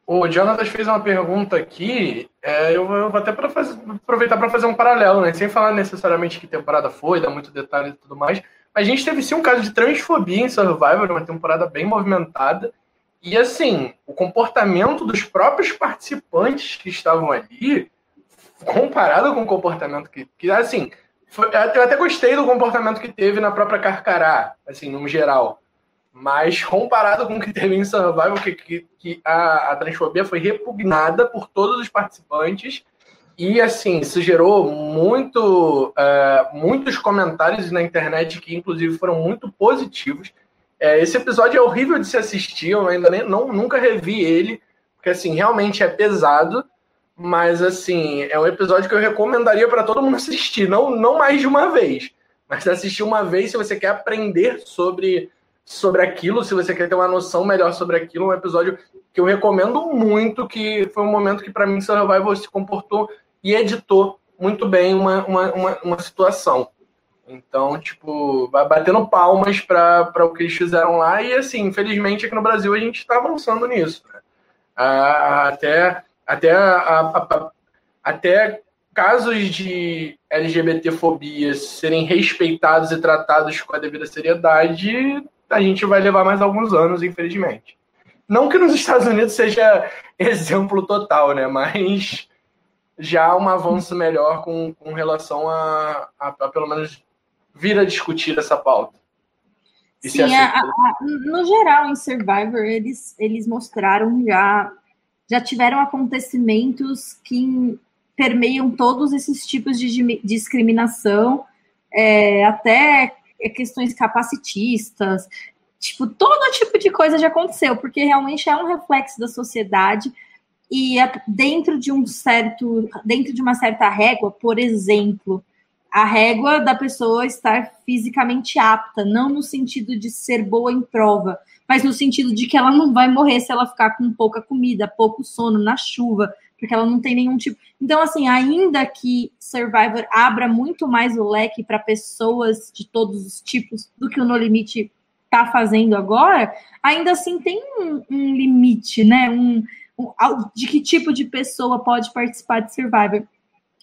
O Jonathan fez uma pergunta aqui, é, eu, vou até pra fazer, aproveitar para fazer um paralelo, né? Sem falar necessariamente que temporada foi, dar muito detalhe e tudo mais. Mas a gente teve sim um caso de transfobia em Survivor, uma temporada bem movimentada. E assim, o comportamento dos próprios participantes que estavam ali, comparado com o comportamento que. que assim, foi, eu até gostei do comportamento que teve na própria Carcará, assim, no geral. Mas comparado com o que teve em Survival, que, que, que a, a transfobia foi repugnada por todos os participantes. E assim, isso gerou muito, uh, muitos comentários na internet que, inclusive, foram muito positivos. É, esse episódio é horrível de se assistir, eu ainda nem, não, nunca revi ele, porque assim, realmente é pesado, mas assim, é um episódio que eu recomendaria para todo mundo assistir, não, não mais de uma vez, mas assistir uma vez se você quer aprender sobre sobre aquilo, se você quer ter uma noção melhor sobre aquilo, um episódio que eu recomendo muito, que foi um momento que para mim Survival se comportou e editou muito bem uma, uma, uma, uma situação. Então, tipo, vai batendo palmas para o que eles fizeram lá. E, assim, infelizmente, aqui no Brasil a gente está avançando nisso. Né? até até, a, a, até casos de LGBTfobia serem respeitados e tratados com a devida seriedade a gente vai levar mais alguns anos, infelizmente. Não que nos Estados Unidos seja exemplo total, né? Mas já um avanço melhor com, com relação a, a, a, pelo menos vir a discutir essa pauta. Sim, a, a, no geral, em Survivor, eles, eles mostraram já, já tiveram acontecimentos que permeiam todos esses tipos de discriminação, é, até questões capacitistas, tipo, todo tipo de coisa já aconteceu, porque realmente é um reflexo da sociedade e é dentro de um certo, dentro de uma certa régua, por exemplo, a régua da pessoa estar fisicamente apta, não no sentido de ser boa em prova, mas no sentido de que ela não vai morrer se ela ficar com pouca comida, pouco sono, na chuva, porque ela não tem nenhum tipo. Então, assim, ainda que Survivor abra muito mais o leque para pessoas de todos os tipos do que o No Limite está fazendo agora, ainda assim tem um, um limite, né? Um, um, de que tipo de pessoa pode participar de Survivor.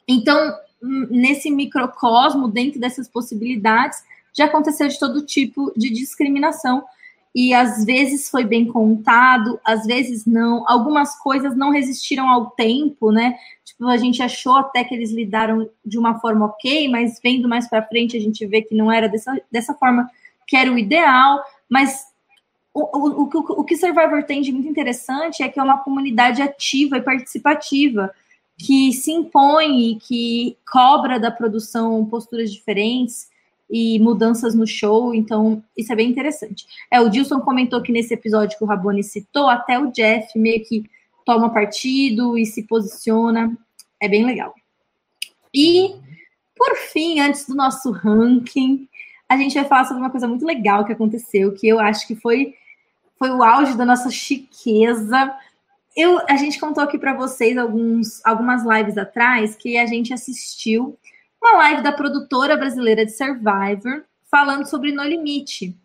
Então, nesse microcosmo, dentro dessas possibilidades, já aconteceu de todo tipo de discriminação e às vezes foi bem contado, às vezes não. Algumas coisas não resistiram ao tempo, né? Tipo, a gente achou até que eles lidaram de uma forma ok, mas vendo mais para frente a gente vê que não era dessa, dessa forma que era o ideal. Mas o, o, o, o que Survivor tem de muito interessante é que é uma comunidade ativa e participativa que se impõe e que cobra da produção posturas diferentes e mudanças no show, então isso é bem interessante. É, o Dilson comentou que nesse episódio que o Rabone citou, até o Jeff meio que toma partido e se posiciona, é bem legal. E, por fim, antes do nosso ranking, a gente vai falar sobre uma coisa muito legal que aconteceu, que eu acho que foi, foi o auge da nossa chiqueza. Eu, a gente contou aqui para vocês alguns, algumas lives atrás que a gente assistiu uma live da produtora brasileira de Survivor falando sobre No Limite.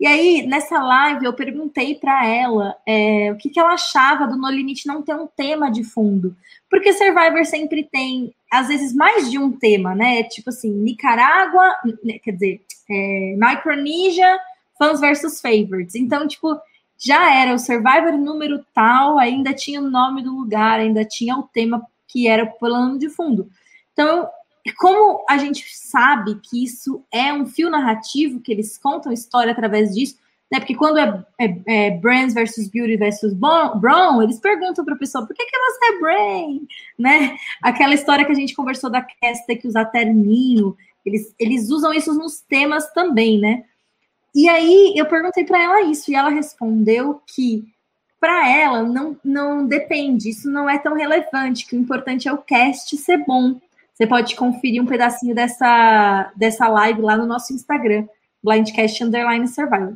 E aí, nessa live, eu perguntei para ela é, o que, que ela achava do No Limite não ter um tema de fundo. Porque Survivor sempre tem, às vezes, mais de um tema, né? Tipo assim, Nicarágua, quer dizer, é, Micronesia, fãs versus favorites. Então, tipo, já era o Survivor número tal, ainda tinha o nome do lugar, ainda tinha o tema que era o plano de fundo. Então, como a gente sabe que isso é um fio narrativo, que eles contam história através disso, né? Porque quando é, é, é Brands versus Beauty versus Brown, eles perguntam para a pessoa por que, que você é Brain, né? Aquela história que a gente conversou da ter que usar terninho, eles, eles usam isso nos temas também, né? E aí eu perguntei para ela isso e ela respondeu que para ela não, não depende, isso não é tão relevante, que o importante é o cast ser bom. Você pode conferir um pedacinho dessa, dessa live lá no nosso Instagram, Blindcast Underline Survival.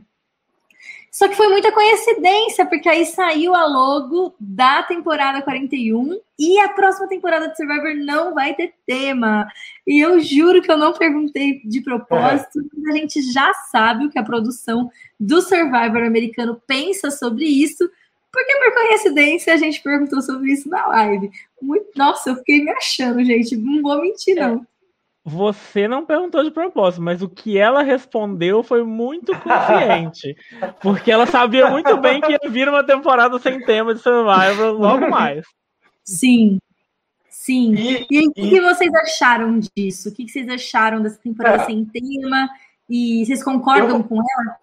Só que foi muita coincidência, porque aí saiu a logo da temporada 41 e a próxima temporada de Survivor não vai ter tema. E eu juro que eu não perguntei de propósito, é. mas a gente já sabe o que a produção do Survivor americano pensa sobre isso, porque por coincidência a gente perguntou sobre isso na live. Muito, nossa, eu fiquei me achando, gente. Não vou mentir, não. Você não perguntou de propósito, mas o que ela respondeu foi muito consciente. porque ela sabia muito bem que ia vir uma temporada sem tema de Survivor logo mais. Sim. Sim. E, e, o que vocês acharam disso? O que vocês acharam dessa temporada é. sem tema? E vocês concordam eu, com ela?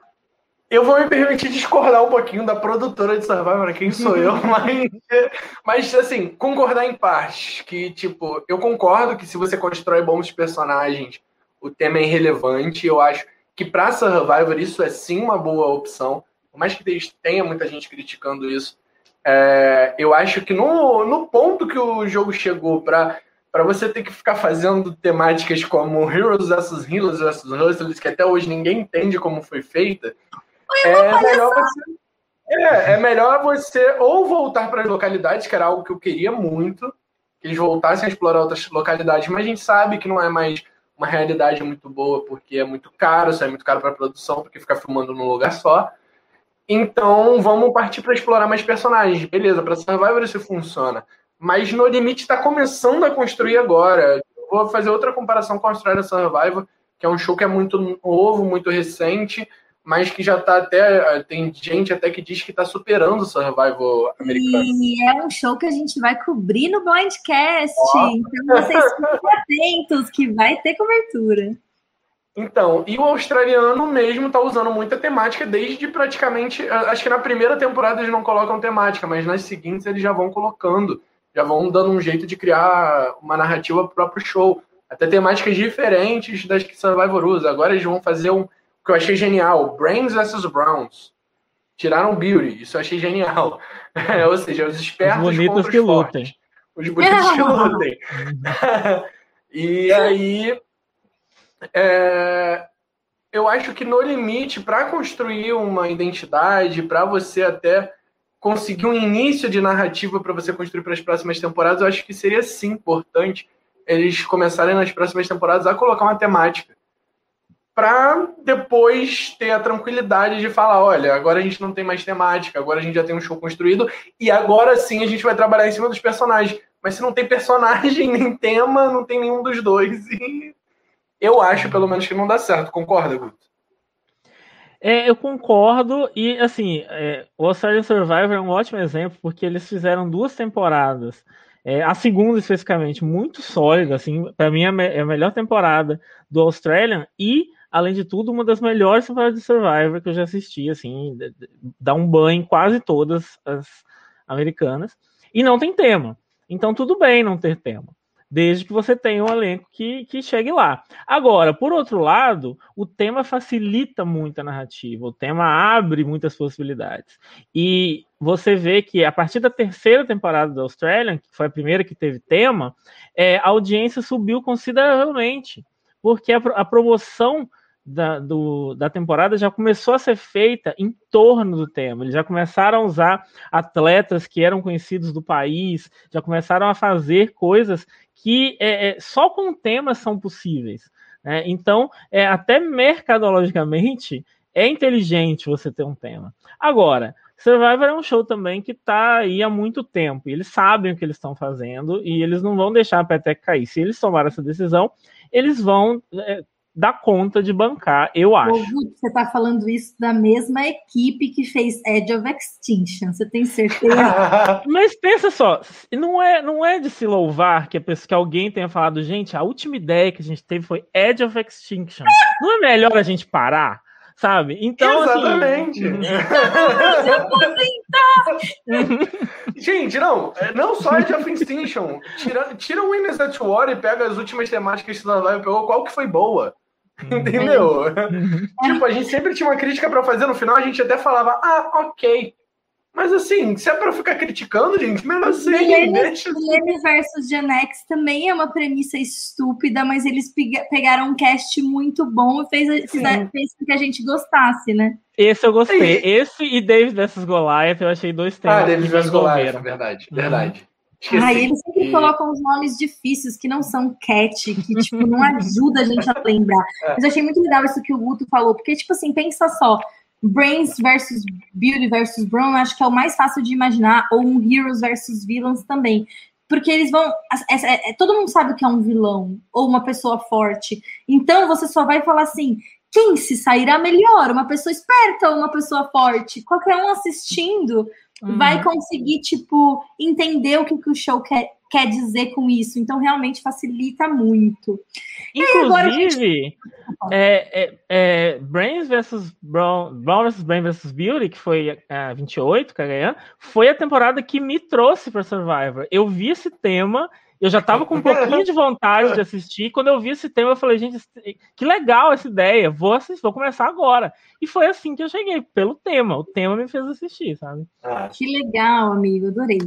Eu vou me permitir discordar um pouquinho da produtora de Survivor, quem sou eu, mas, mas assim, concordar em parte. Que, tipo, eu concordo que se você constrói bons personagens, o tema é irrelevante. Eu acho que para Survivor isso é sim uma boa opção. Por mais que tenha muita gente criticando isso, é, eu acho que no, no ponto que o jogo chegou para para você ter que ficar fazendo temáticas como Heroes vs Heroes vs Hustlers, que até hoje ninguém entende como foi feita, é melhor, você, é, é melhor você ou voltar para as localidades, que era algo que eu queria muito, que eles voltassem a explorar outras localidades, mas a gente sabe que não é mais uma realidade muito boa, porque é muito caro, isso é muito caro para a produção, porque ficar filmando num lugar só. Então, vamos partir para explorar mais personagens. Beleza, para Survivor isso funciona. Mas No Limite está começando a construir agora. vou fazer outra comparação com a Australia Survivor, que é um show que é muito novo, muito recente, mas que já está até. Tem gente até que diz que está superando o Survival americano. E é um show que a gente vai cobrir no Blindcast. Oh. Então vocês fiquem atentos que vai ter cobertura. Então, e o australiano mesmo está usando muita temática desde praticamente. Acho que na primeira temporada eles não colocam temática, mas nas seguintes eles já vão colocando, já vão dando um jeito de criar uma narrativa para o próprio show. Até temáticas diferentes das que Survivor usa. Agora eles vão fazer um que eu achei genial, Brains vs Browns. Tiraram Beauty, isso eu achei genial. Ou seja, os espertos os bonitos os que fortes. lutem. Os bonitos que lutem. e aí, é, eu acho que no limite, para construir uma identidade, para você até conseguir um início de narrativa para você construir para as próximas temporadas, eu acho que seria sim importante eles começarem nas próximas temporadas a colocar uma temática para depois ter a tranquilidade de falar, olha, agora a gente não tem mais temática, agora a gente já tem um show construído e agora sim a gente vai trabalhar em cima dos personagens. Mas se não tem personagem nem tema, não tem nenhum dos dois. E eu acho, pelo menos, que não dá certo. Concorda, Guto? É, eu concordo, e assim, é, o Australian Survivor é um ótimo exemplo, porque eles fizeram duas temporadas, é, a segunda especificamente, muito sólida, assim, para mim é, é a melhor temporada do Australian, e além de tudo, uma das melhores temporadas de Survivor que eu já assisti, assim, dá um banho em quase todas as americanas. E não tem tema. Então, tudo bem não ter tema. Desde que você tenha um elenco que, que chegue lá. Agora, por outro lado, o tema facilita muito a narrativa, o tema abre muitas possibilidades. E você vê que a partir da terceira temporada do Australian, que foi a primeira que teve tema, é, a audiência subiu consideravelmente, porque a, a promoção da, do, da temporada já começou a ser feita em torno do tema. Eles já começaram a usar atletas que eram conhecidos do país, já começaram a fazer coisas que é, é, só com temas são possíveis. Né? Então, é, até mercadologicamente, é inteligente você ter um tema. Agora, Survivor é um show também que está aí há muito tempo. E eles sabem o que eles estão fazendo e eles não vão deixar a peteca cair. Se eles tomarem essa decisão, eles vão é, dá conta de bancar, eu acho. você está falando isso da mesma equipe que fez Edge of Extinction, você tem certeza? Mas pensa só, não é, não é de se louvar que, a pessoa, que alguém tenha falado, gente, a última ideia que a gente teve foi Edge of Extinction. Não é melhor a gente parar? Sabe? Então, assim, Exatamente. Assim... Gente, não, é, não só Edge of Extinction. Tira, tira o Winners at War e pega as últimas temáticas que você pegou, qual que foi boa. Entendeu? tipo, a gente sempre tinha uma crítica para fazer, no final a gente até falava, ah, ok. Mas assim, se é pra ficar criticando, gente, melhor assim. Deixa... Milene versus Gen X também é uma premissa estúpida, mas eles pegaram um cast muito bom e fez, fez com que a gente gostasse, né? Esse eu gostei. Esse e David vs Goliath, eu achei dois temas. Ah, David vs Goliath, é verdade, uhum. verdade. Esqueci. Ah, eles sempre e... colocam os nomes difíceis que não são cat, que tipo, não ajuda a gente a lembrar. É. Mas eu achei muito legal isso que o Guto falou, porque, tipo assim, pensa só, Brains versus Beauty versus Brown, acho que é o mais fácil de imaginar, ou um Heroes versus Villains também. Porque eles vão. É, é, todo mundo sabe o que é um vilão ou uma pessoa forte. Então você só vai falar assim: quem se sairá melhor? Uma pessoa esperta ou uma pessoa forte? Qualquer um assistindo uhum. vai conseguir, tipo, entender o que, que o show quer, quer dizer com isso. Então, realmente facilita muito. Inclusive, gente... é, é, é, Brains versus Brown, Brown versus Brain versus Beauty, que foi a 28, Kagayan, foi a temporada que me trouxe para Survivor. Eu vi esse tema. Eu já estava com um pouquinho de vontade de assistir. Quando eu vi esse tema, eu falei, gente, que legal essa ideia. Vou assistir, vou começar agora. E foi assim que eu cheguei, pelo tema. O tema me fez assistir, sabe? Ah. Que legal, amigo. Adorei.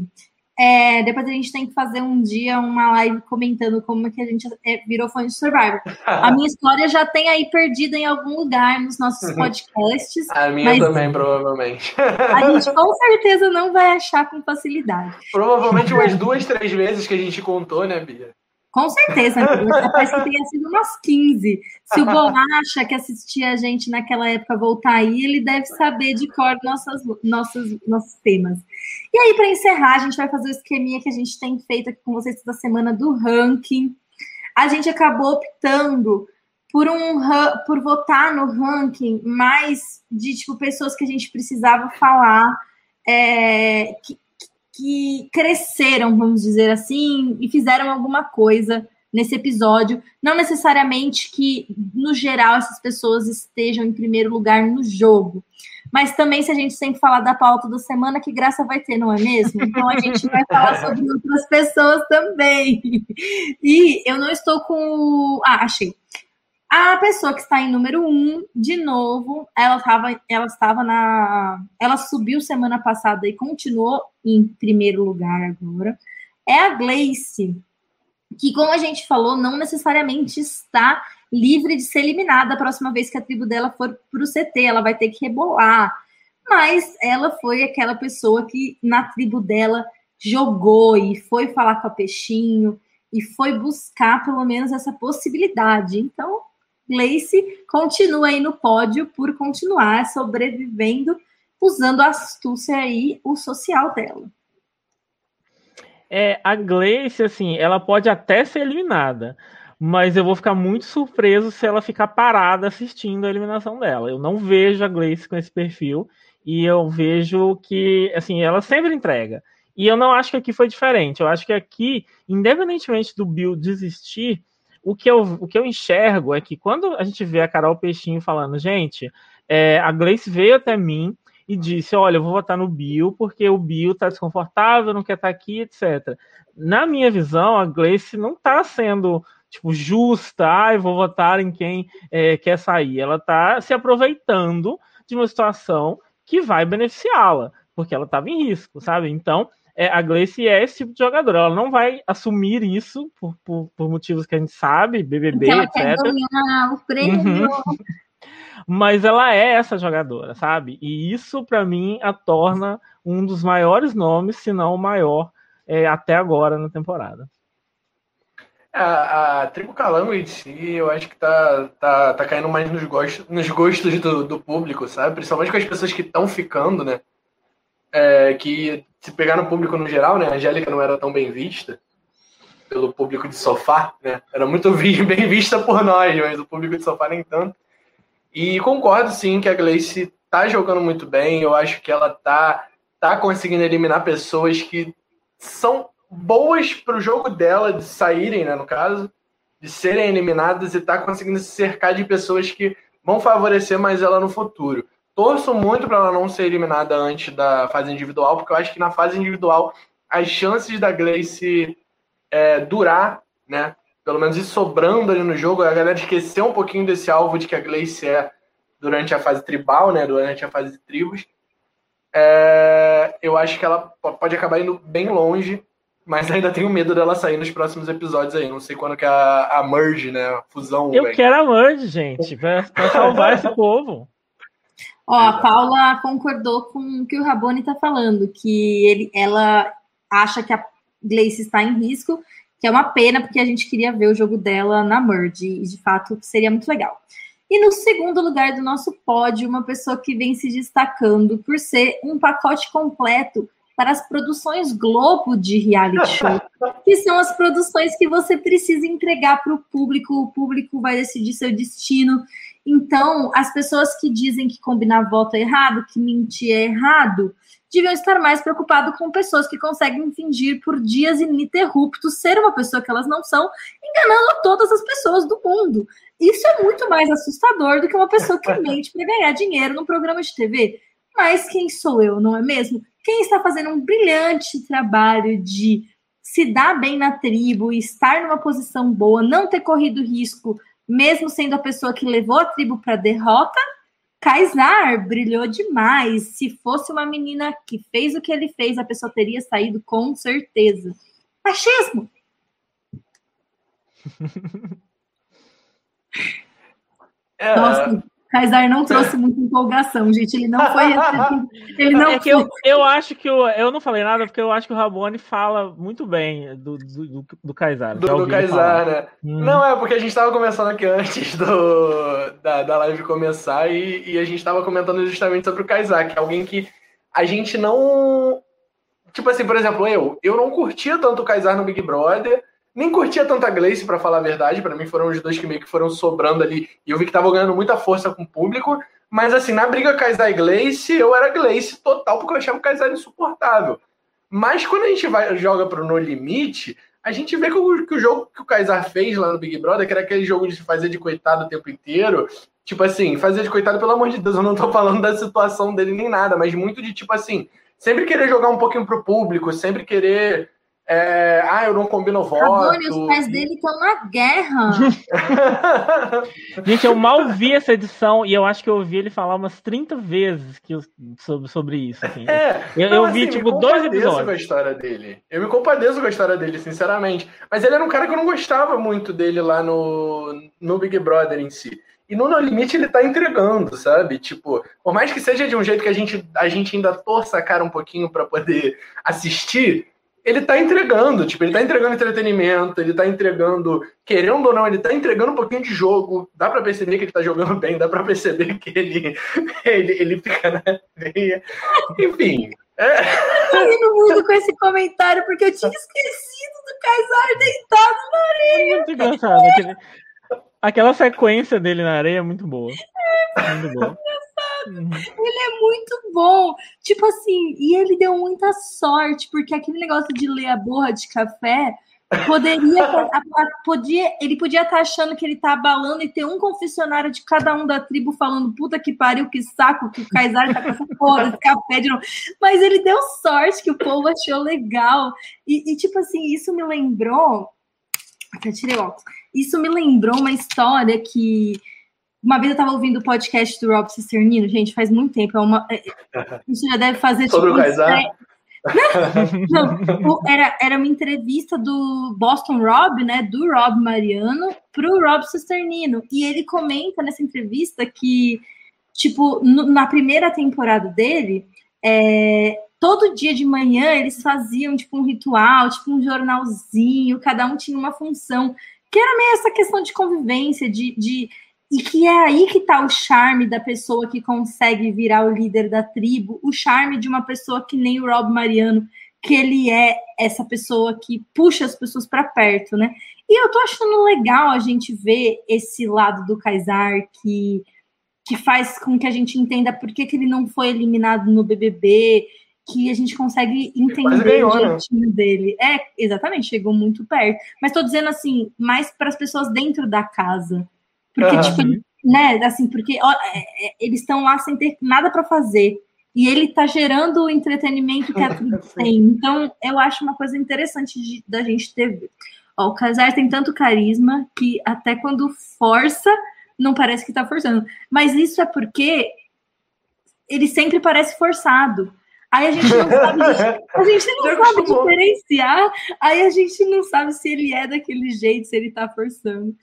É, depois a gente tem que fazer um dia uma live comentando como é que a gente é, virou fã de Survivor. A minha história já tem aí perdida em algum lugar nos nossos uhum. podcasts. A minha também, provavelmente. A gente com certeza não vai achar com facilidade. Provavelmente umas duas, três vezes que a gente contou, né, Bia? Com certeza, parece que tenha sido umas 15. Se o Bolacha que assistia a gente naquela época voltar aí, ele deve saber de cor nossas, nossos, nossos temas. E aí, para encerrar, a gente vai fazer o esqueminha que a gente tem feito aqui com vocês toda semana do ranking. A gente acabou optando por um por votar no ranking mais de tipo pessoas que a gente precisava falar é, que, que cresceram, vamos dizer assim, e fizeram alguma coisa nesse episódio. Não necessariamente que, no geral, essas pessoas estejam em primeiro lugar no jogo. Mas também, se a gente sempre falar da pauta da semana, que graça vai ter, não é mesmo? Então a gente vai falar sobre outras pessoas também. E eu não estou com. Ah, achei. A pessoa que está em número um, de novo, ela estava ela estava na. Ela subiu semana passada e continuou em primeiro lugar agora. É a Gleice, que, como a gente falou, não necessariamente está livre de ser eliminada a próxima vez que a tribo dela for para o CT. Ela vai ter que rebolar. Mas ela foi aquela pessoa que, na tribo dela, jogou e foi falar com a Peixinho e foi buscar pelo menos essa possibilidade. Então, Gleice continua aí no pódio por continuar sobrevivendo usando a astúcia e o social dela. É, a Gleice, assim, ela pode até ser eliminada, mas eu vou ficar muito surpreso se ela ficar parada assistindo a eliminação dela. Eu não vejo a Gleice com esse perfil e eu vejo que, assim, ela sempre entrega. E eu não acho que aqui foi diferente. Eu acho que aqui, independentemente do Bill desistir, o que eu, o que eu enxergo é que quando a gente vê a Carol Peixinho falando, gente, é, a Gleice veio até mim e disse: Olha, eu vou votar no Bill porque o Bill tá desconfortável, não quer estar tá aqui, etc. Na minha visão, a Gleice não está sendo tipo justa, ah, vou votar em quem é, quer sair. Ela está se aproveitando de uma situação que vai beneficiá-la, porque ela estava em risco, sabe? Então, é, a Gleice é esse tipo de jogadora. Ela não vai assumir isso por, por, por motivos que a gente sabe, BBB, ela etc. Quer o prêmio. Uhum. Mas ela é essa jogadora, sabe? E isso, para mim, a torna um dos maiores nomes, se não o maior, é, até agora na temporada. A, a Tribo Calango em si, eu acho que tá, tá, tá caindo mais nos gostos, nos gostos do, do público, sabe? Principalmente com as pessoas que estão ficando, né? É, que se pegar no público no geral, né? A Angélica não era tão bem vista pelo público de sofá, né? Era muito bem vista por nós, mas o público de sofá nem tanto. E concordo sim que a Gleice tá jogando muito bem. Eu acho que ela tá, tá conseguindo eliminar pessoas que são boas para o jogo dela de saírem, né, no caso, de serem eliminadas e tá conseguindo se cercar de pessoas que vão favorecer mais ela no futuro torço muito para ela não ser eliminada antes da fase individual, porque eu acho que na fase individual as chances da Gleice é, durar, né? Pelo menos ir sobrando ali no jogo, a galera esquecer um pouquinho desse alvo de que a Gleice é durante a fase tribal, né? Durante a fase de tribos. é, eu acho que ela pode acabar indo bem longe, mas ainda tenho medo dela sair nos próximos episódios aí. Não sei quando que a, a merge, né? A fusão. Eu quero a merge, gente, pra, pra salvar esse povo. Ó, a Paula concordou com o que o Rabone está falando, que ele, ela acha que a Gleice está em risco, que é uma pena, porque a gente queria ver o jogo dela na Merge, e de fato seria muito legal. E no segundo lugar do nosso pódio, uma pessoa que vem se destacando por ser um pacote completo para as produções Globo de reality show, que são as produções que você precisa entregar para o público, o público vai decidir seu destino. Então, as pessoas que dizem que combinar voto é errado, que mentir é errado, deviam estar mais preocupados com pessoas que conseguem fingir por dias ininterruptos ser uma pessoa que elas não são, enganando todas as pessoas do mundo. Isso é muito mais assustador do que uma pessoa que mente para ganhar dinheiro num programa de TV. Mas quem sou eu, não é mesmo? Quem está fazendo um brilhante trabalho de se dar bem na tribo, estar numa posição boa, não ter corrido risco mesmo sendo a pessoa que levou a tribo para a derrota, Kaysar brilhou demais. Se fosse uma menina que fez o que ele fez, a pessoa teria saído com certeza. Machismo! É, Nossa, Kaysar não trouxe muita empolgação, gente. Ele não foi. ele não é que eu, eu acho que eu, eu não falei nada porque eu acho que o Rabone fala muito bem do, do, do, do Kaysar. Do, do Kaysar, né? Hum. Não, é porque a gente estava conversando aqui antes do, da, da live começar e, e a gente estava comentando justamente sobre o Kaysar, que é alguém que a gente não. Tipo assim, por exemplo, eu, eu não curtia tanto o Kaysar no Big Brother nem curtia tanto a Gleice, para falar a verdade. Para mim foram os dois que meio que foram sobrando ali. E eu vi que tava ganhando muita força com o público. Mas assim, na briga Kaysar e Gleice, eu era Gleice total, porque eu achava o Kaysar insuportável. Mas quando a gente vai, joga pro No Limite, a gente vê que o, que o jogo que o Kaysar fez lá no Big Brother, que era aquele jogo de fazer de coitado o tempo inteiro. Tipo assim, fazer de coitado, pelo amor de Deus, eu não tô falando da situação dele nem nada, mas muito de tipo assim, sempre querer jogar um pouquinho pro público, sempre querer é, ah, eu não combino voto. Rabone, os pais dele estão na guerra. Gente, eu mal vi essa edição e eu acho que eu ouvi ele falar umas 30 vezes que eu, sobre, sobre isso. Assim. É, eu, não, eu vi, assim, tipo, dois episódios. com a história dele. Eu me compadeço com a história dele, sinceramente. Mas ele era um cara que eu não gostava muito dele lá no, no Big Brother em si. E no No Limite ele tá entregando, sabe? Tipo, por mais que seja de um jeito que a gente, a gente ainda torça a cara um pouquinho para poder assistir, ele tá entregando, tipo, ele tá entregando entretenimento, ele tá entregando, querendo ou não, ele tá entregando um pouquinho de jogo, dá para perceber que ele tá jogando bem, dá para perceber que ele, ele, ele fica na veia, enfim. É. Eu rindo muito com esse comentário, porque eu tinha esquecido do Kaysar deitado na areia. Muito engraçado. Aquele, aquela sequência dele na areia é muito boa. É, muito boa. Uhum. Ele é muito bom. Tipo assim, e ele deu muita sorte, porque aquele negócio de ler a borra de café poderia, a, a, podia, ele podia estar tá achando que ele tá abalando e ter um confessionário de cada um da tribo falando puta que pariu, que saco, que o Kaysar tá com essa porra desse café de novo. Mas ele deu sorte que o povo achou legal. E, e tipo assim, isso me lembrou. Até tirei o óculos. Isso me lembrou uma história que uma vez eu estava ouvindo o podcast do Rob Cisternino, gente, faz muito tempo. É uma, é, isso já deve fazer. Sobre tipo, o Kaysar? Não, não, era, era uma entrevista do Boston Rob, né? Do Rob Mariano, para o Rob Cisternino. E ele comenta nessa entrevista que, tipo, no, na primeira temporada dele, é, todo dia de manhã eles faziam tipo um ritual, tipo um jornalzinho, cada um tinha uma função, que era meio essa questão de convivência, de, de e que é aí que está o charme da pessoa que consegue virar o líder da tribo, o charme de uma pessoa que nem o Rob Mariano, que ele é essa pessoa que puxa as pessoas para perto, né? E eu tô achando legal a gente ver esse lado do Kaysar que, que faz com que a gente entenda por que, que ele não foi eliminado no BBB, que a gente consegue entender ganhou, o né? jeitinho né? dele. É, exatamente, chegou muito perto. Mas tô dizendo assim, mais para as pessoas dentro da casa porque, uhum. tipo, né, assim, porque ó, é, é, eles estão lá sem ter nada para fazer. E ele está gerando o entretenimento que a tribo tem. Então, eu acho uma coisa interessante de, da gente ter. Ó, o Casar tem tanto carisma que até quando força, não parece que está forçando. Mas isso é porque ele sempre parece forçado. Aí a gente não sabe, a gente não sabe diferenciar, aí a gente não sabe se ele é daquele jeito, se ele tá forçando.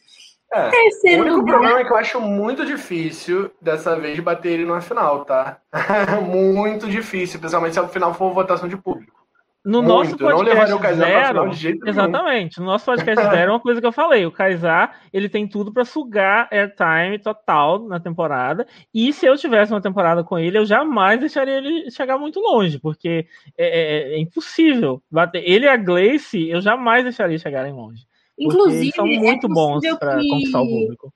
É, Terceiro o único lugar. problema é que eu acho muito difícil dessa vez bater ele numa final, tá? muito difícil, principalmente se o final for votação de público. No Muito. nosso podcast não zero, exatamente. Nenhum. No nosso podcast zero, é uma coisa que eu falei, o Kaysar, ele tem tudo para sugar airtime total na temporada. E se eu tivesse uma temporada com ele, eu jamais deixaria ele chegar muito longe, porque é, é, é impossível bater. Ele e a Glace, eu jamais deixaria chegarem longe. Inclusive, são é muito é bons para que... conquistar o público.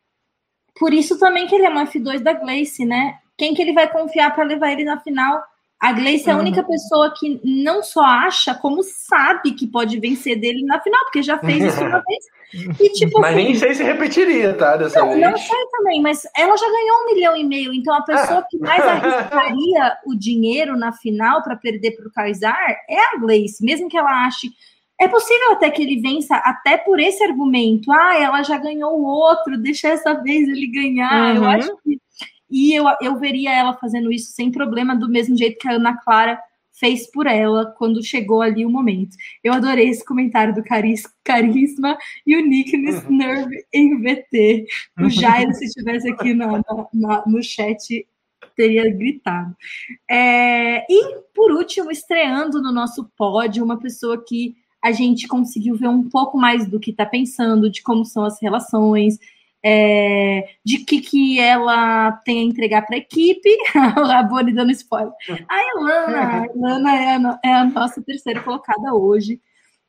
Por isso também que ele é uma F2 da Glace, né? Quem que ele vai confiar para levar ele na final? A Gleice é a única uhum. pessoa que não só acha, como sabe que pode vencer dele na final, porque já fez isso uma vez. E, tipo, mas nem sei se repetiria, tá? Dessa não, vez. não sei também, mas ela já ganhou um milhão e meio. Então a pessoa que mais arriscaria o dinheiro na final para perder para o Kaysar é a Gleice, mesmo que ela ache. É possível até que ele vença, até por esse argumento. Ah, ela já ganhou o outro, deixa essa vez ele ganhar. Uhum. Eu acho que e eu, eu veria ela fazendo isso sem problema, do mesmo jeito que a Ana Clara fez por ela quando chegou ali o momento. Eu adorei esse comentário do caris, Carisma e o Nickness uhum. Nerve em VT. O Jairo, se estivesse aqui no, no, no chat, teria gritado. É, e, por último, estreando no nosso pódio, uma pessoa que a gente conseguiu ver um pouco mais do que está pensando, de como são as relações, é, de que, que ela tem a entregar para a equipe. o Rabone dando spoiler. A Ilana, a Ilana é a, é a nossa terceira colocada hoje.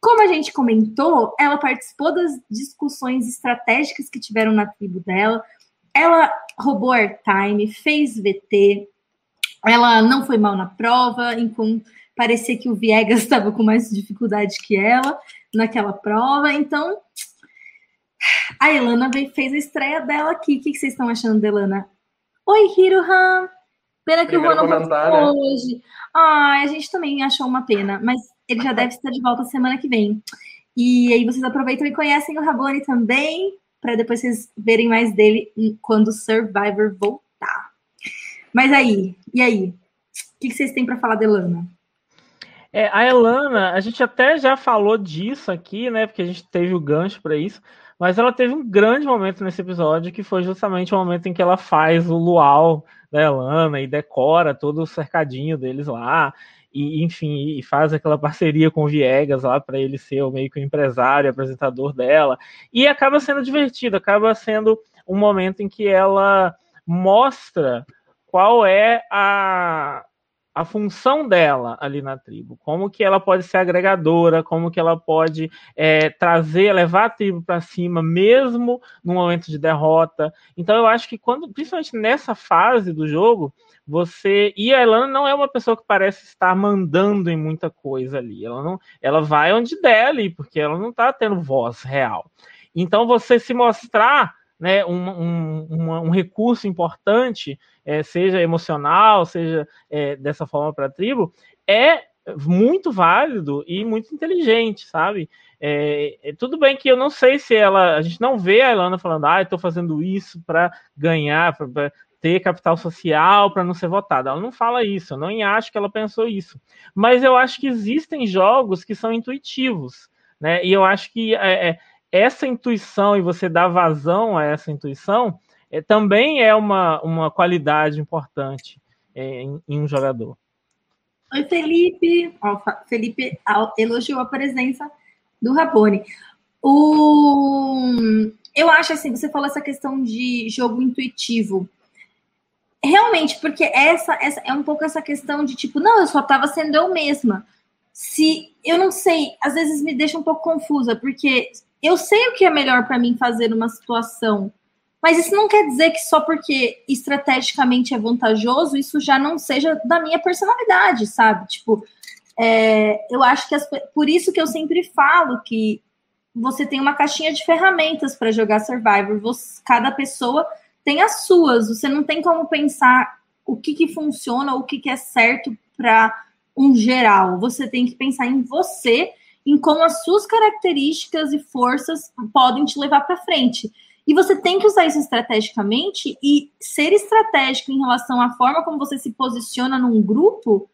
Como a gente comentou, ela participou das discussões estratégicas que tiveram na tribo dela. Ela roubou airtime, fez VT. Ela não foi mal na prova, enquanto parecia que o Viegas estava com mais dificuldade que ela naquela prova. Então, a Elana fez a estreia dela aqui. O que vocês estão achando da Elana? Oi, Hirohan! Pena que o Juan não né? hoje. Ah, a gente também achou uma pena, mas ele já deve estar de volta semana que vem. E aí vocês aproveitam e conhecem o Rabone também, para depois vocês verem mais dele quando o Survivor voltar. Mas aí, e aí? O que vocês têm para falar da Elana? É, a Elana, a gente até já falou disso aqui, né? Porque a gente teve o gancho para isso. Mas ela teve um grande momento nesse episódio, que foi justamente o momento em que ela faz o luau da Elana e decora todo o cercadinho deles lá. E, enfim, e faz aquela parceria com o Viegas lá para ele ser o meio que o empresário, apresentador dela. E acaba sendo divertido, acaba sendo um momento em que ela mostra qual é a, a função dela ali na tribo, como que ela pode ser agregadora, como que ela pode é, trazer, levar a tribo para cima, mesmo no momento de derrota. Então eu acho que quando, principalmente nessa fase do jogo, você e a Elana não é uma pessoa que parece estar mandando em muita coisa ali. Ela não, ela vai onde der ali, porque ela não está tendo voz real. Então você se mostrar né, um, um, um, recurso importante, é, seja emocional, seja é, dessa forma para a tribo, é muito válido e muito inteligente, sabe? É, é, tudo bem que eu não sei se ela. A gente não vê a Ilana falando, ah, estou fazendo isso para ganhar, para ter capital social, para não ser votada. Ela não fala isso, eu não acho que ela pensou isso. Mas eu acho que existem jogos que são intuitivos, né? E eu acho que é, é essa intuição e você dar vazão a essa intuição é, também é uma, uma qualidade importante é, em, em, um jogador. Oi, Felipe. Ó, Felipe elogiou a presença do Rabone. O... Eu acho assim, você falou essa questão de jogo intuitivo. Realmente, porque essa, essa é um pouco essa questão de tipo, não, eu só estava sendo eu mesma. Se eu não sei, às vezes me deixa um pouco confusa, porque eu sei o que é melhor para mim fazer numa situação, mas isso não quer dizer que só porque estrategicamente é vantajoso, isso já não seja da minha personalidade, sabe? Tipo, é, eu acho que as, por isso que eu sempre falo que você tem uma caixinha de ferramentas para jogar Survivor. Você, cada pessoa tem as suas. Você não tem como pensar o que, que funciona, o que, que é certo para um geral. Você tem que pensar em você em como as suas características e forças podem te levar para frente. E você tem que usar isso estrategicamente e ser estratégico em relação à forma como você se posiciona num grupo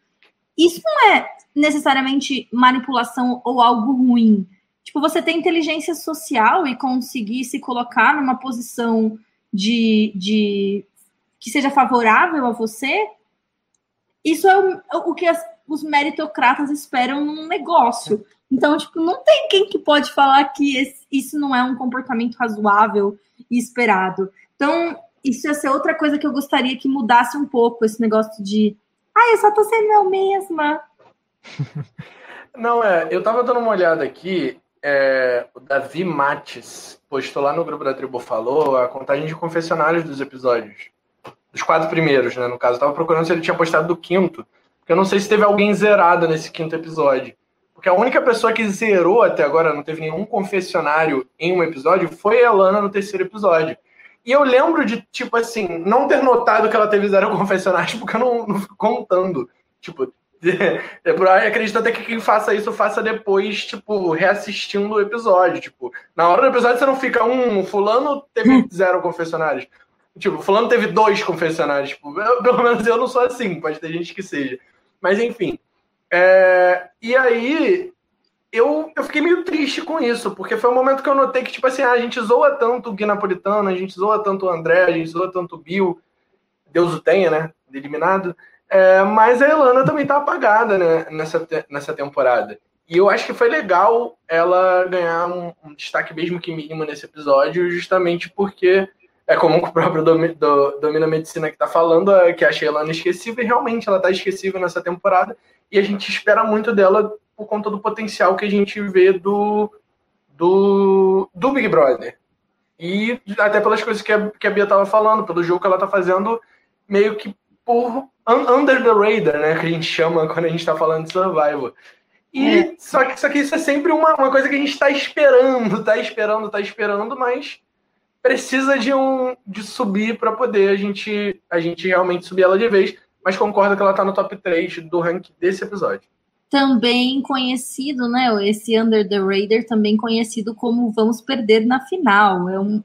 isso não é necessariamente manipulação ou algo ruim. Tipo, você ter inteligência social e conseguir se colocar numa posição de, de que seja favorável a você, isso é o, o que as, os meritocratas esperam num negócio. Então, tipo, não tem quem que pode falar que esse, isso não é um comportamento razoável e esperado. Então, isso ia ser outra coisa que eu gostaria que mudasse um pouco, esse negócio de ah, eu só tô sendo eu mesma. Não, é, eu tava dando uma olhada aqui, é, o Davi Mates postou lá no grupo da Tribo Falou a contagem de confessionários dos episódios. Dos quatro primeiros, né? No caso, eu tava procurando se ele tinha postado do quinto. Porque eu não sei se teve alguém zerado nesse quinto episódio. Porque a única pessoa que zerou até agora, não teve nenhum confessionário em um episódio, foi a Lana no terceiro episódio. E eu lembro de, tipo assim, não ter notado que ela teve zero confessionários, porque eu não, não fico contando. Tipo, é por aí acredito até que quem faça isso faça depois, tipo, reassistindo o episódio. Tipo, na hora do episódio você não fica, um, fulano teve zero confessionários. Tipo, fulano teve dois confessionários. Tipo, eu, pelo menos eu não sou assim, pode ter gente que seja. Mas enfim. É, e aí, eu, eu fiquei meio triste com isso, porque foi um momento que eu notei que, tipo assim, a gente zoa tanto o Gui Napolitano, a gente zoa tanto o André, a gente zoa tanto o Bill, Deus o tenha, né? Eliminado. É, mas a Elana também tá apagada, né, nessa, nessa temporada. E eu acho que foi legal ela ganhar um, um destaque mesmo que mínimo nesse episódio, justamente porque é comum que o próprio Domi, do, Domina Medicina que tá falando, é que acha a Elana esquecível, e realmente ela tá esquecível nessa temporada, e a gente espera muito dela por conta do potencial que a gente vê do, do, do Big Brother. E até pelas coisas que a, que a Bia estava falando, pelo jogo que ela está fazendo, meio que por under the radar, né? Que a gente chama quando a gente está falando de survival. E é. só, que, só que isso é sempre uma, uma coisa que a gente está esperando, está esperando, está esperando, mas precisa de um de subir para poder a gente a gente realmente subir ela de vez. Mas concordo que ela está no top 3 do ranking desse episódio também conhecido, né? Esse Under the Radar, também conhecido como Vamos Perder na Final. É um,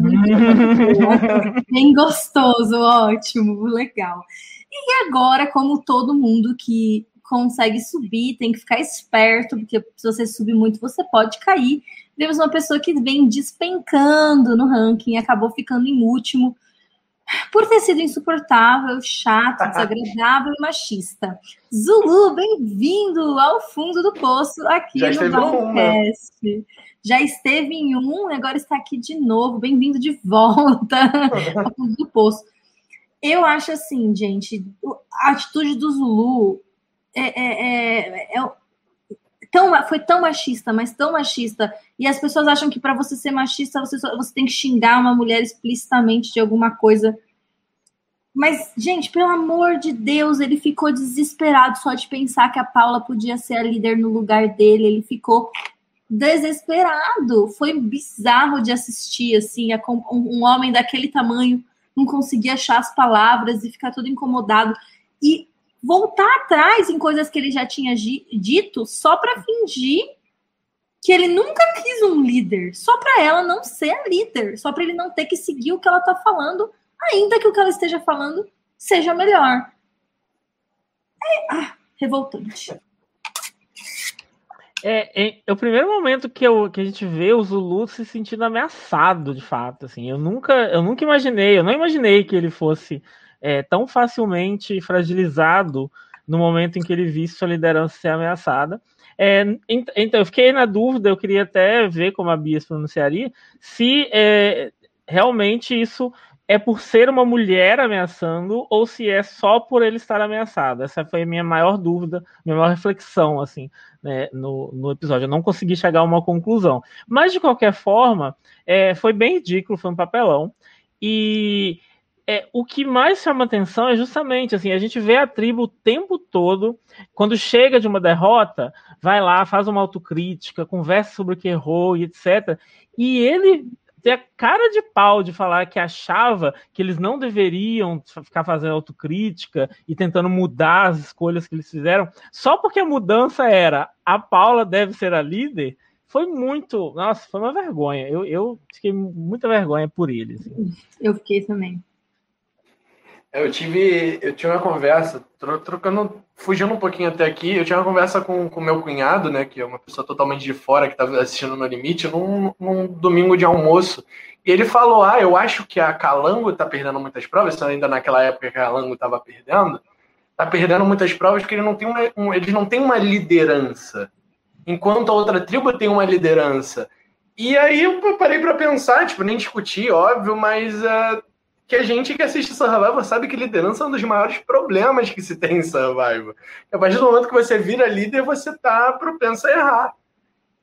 muito bem gostoso, ótimo, legal. E agora, como todo mundo que consegue subir, tem que ficar esperto, porque se você subir muito, você pode cair. Temos uma pessoa que vem despencando no ranking, acabou ficando em último por ter sido insuportável, chato, desagradável e machista. Zulu, bem-vindo ao fundo do poço aqui Já no Balcast. Já esteve em um, agora está aqui de novo. Bem-vindo de volta ao fundo do poço. Eu acho assim, gente, a atitude do Zulu é, é, é, é tão, foi tão machista, mas tão machista. E as pessoas acham que para você ser machista, você, só, você tem que xingar uma mulher explicitamente de alguma coisa. Mas, gente, pelo amor de Deus, ele ficou desesperado só de pensar que a Paula podia ser a líder no lugar dele. Ele ficou desesperado. Foi bizarro de assistir, assim, um homem daquele tamanho não conseguia achar as palavras e ficar todo incomodado. E voltar atrás em coisas que ele já tinha dito só para fingir que ele nunca quis um líder, só para ela não ser a líder, só para ele não ter que seguir o que ela tá falando, ainda que o que ela esteja falando seja melhor. É, ah, revoltante. É, é, é, o primeiro momento que, eu, que a gente vê o Zulu se sentindo ameaçado, de fato. Assim, eu nunca, eu nunca imaginei, eu não imaginei que ele fosse é, tão facilmente fragilizado no momento em que ele visse sua liderança ser ameaçada. É, então, eu fiquei na dúvida, eu queria até ver como a Bia se pronunciaria, se é, realmente isso é por ser uma mulher ameaçando ou se é só por ele estar ameaçado. Essa foi a minha maior dúvida, minha maior reflexão, assim, né, no, no episódio. Eu não consegui chegar a uma conclusão. Mas, de qualquer forma, é, foi bem ridículo, foi um papelão. E é, o que mais chama atenção é justamente assim, a gente vê a tribo o tempo todo, quando chega de uma derrota, vai lá, faz uma autocrítica, conversa sobre o que errou e etc. E ele tem a cara de pau de falar que achava que eles não deveriam ficar fazendo autocrítica e tentando mudar as escolhas que eles fizeram, só porque a mudança era a Paula deve ser a líder. Foi muito. Nossa, foi uma vergonha. Eu, eu fiquei muita vergonha por eles. Eu fiquei também. Eu tive, eu tinha uma conversa, trocando, fugindo um pouquinho até aqui, eu tinha uma conversa com o meu cunhado, né, que é uma pessoa totalmente de fora, que estava assistindo No Limite, num, num, domingo de almoço. E ele falou, ah, eu acho que a Calango está perdendo muitas provas, ainda naquela época que a Calango estava perdendo, está perdendo muitas provas porque ele não tem uma, um, eles não têm uma liderança, enquanto a outra tribo tem uma liderança. E aí eu parei para pensar, tipo, nem discutir, óbvio, mas uh, que a gente que assiste Survivor sabe que liderança é um dos maiores problemas que se tem em Survivor. A partir do momento que você vira líder, você tá propenso a errar.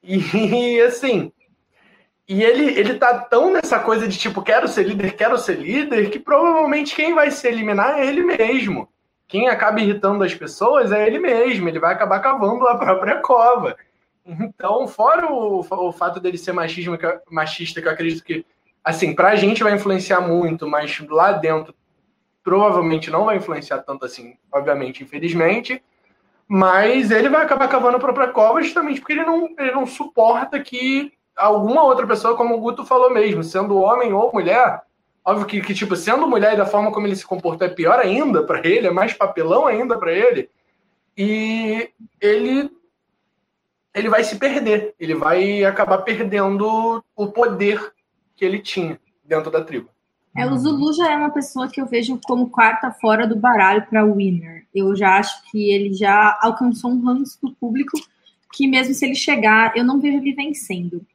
E assim, e ele, ele tá tão nessa coisa de tipo, quero ser líder, quero ser líder, que provavelmente quem vai se eliminar é ele mesmo. Quem acaba irritando as pessoas é ele mesmo, ele vai acabar cavando a própria cova. Então, fora o, o fato dele ser machismo, machista, que eu acredito que assim, para a gente vai influenciar muito, mas lá dentro provavelmente não vai influenciar tanto assim, obviamente, infelizmente. Mas ele vai acabar cavando a própria cova justamente porque ele não, ele não suporta que alguma outra pessoa, como o Guto falou mesmo, sendo homem ou mulher, óbvio que, que tipo, sendo mulher e da forma como ele se comportou é pior ainda para ele, é mais papelão ainda para ele. E ele ele vai se perder, ele vai acabar perdendo o poder que ele tinha dentro da tribo. É, o Zulu já é uma pessoa que eu vejo como quarta fora do baralho para winner. Eu já acho que ele já alcançou um ranço do público que mesmo se ele chegar, eu não vejo ele vencendo.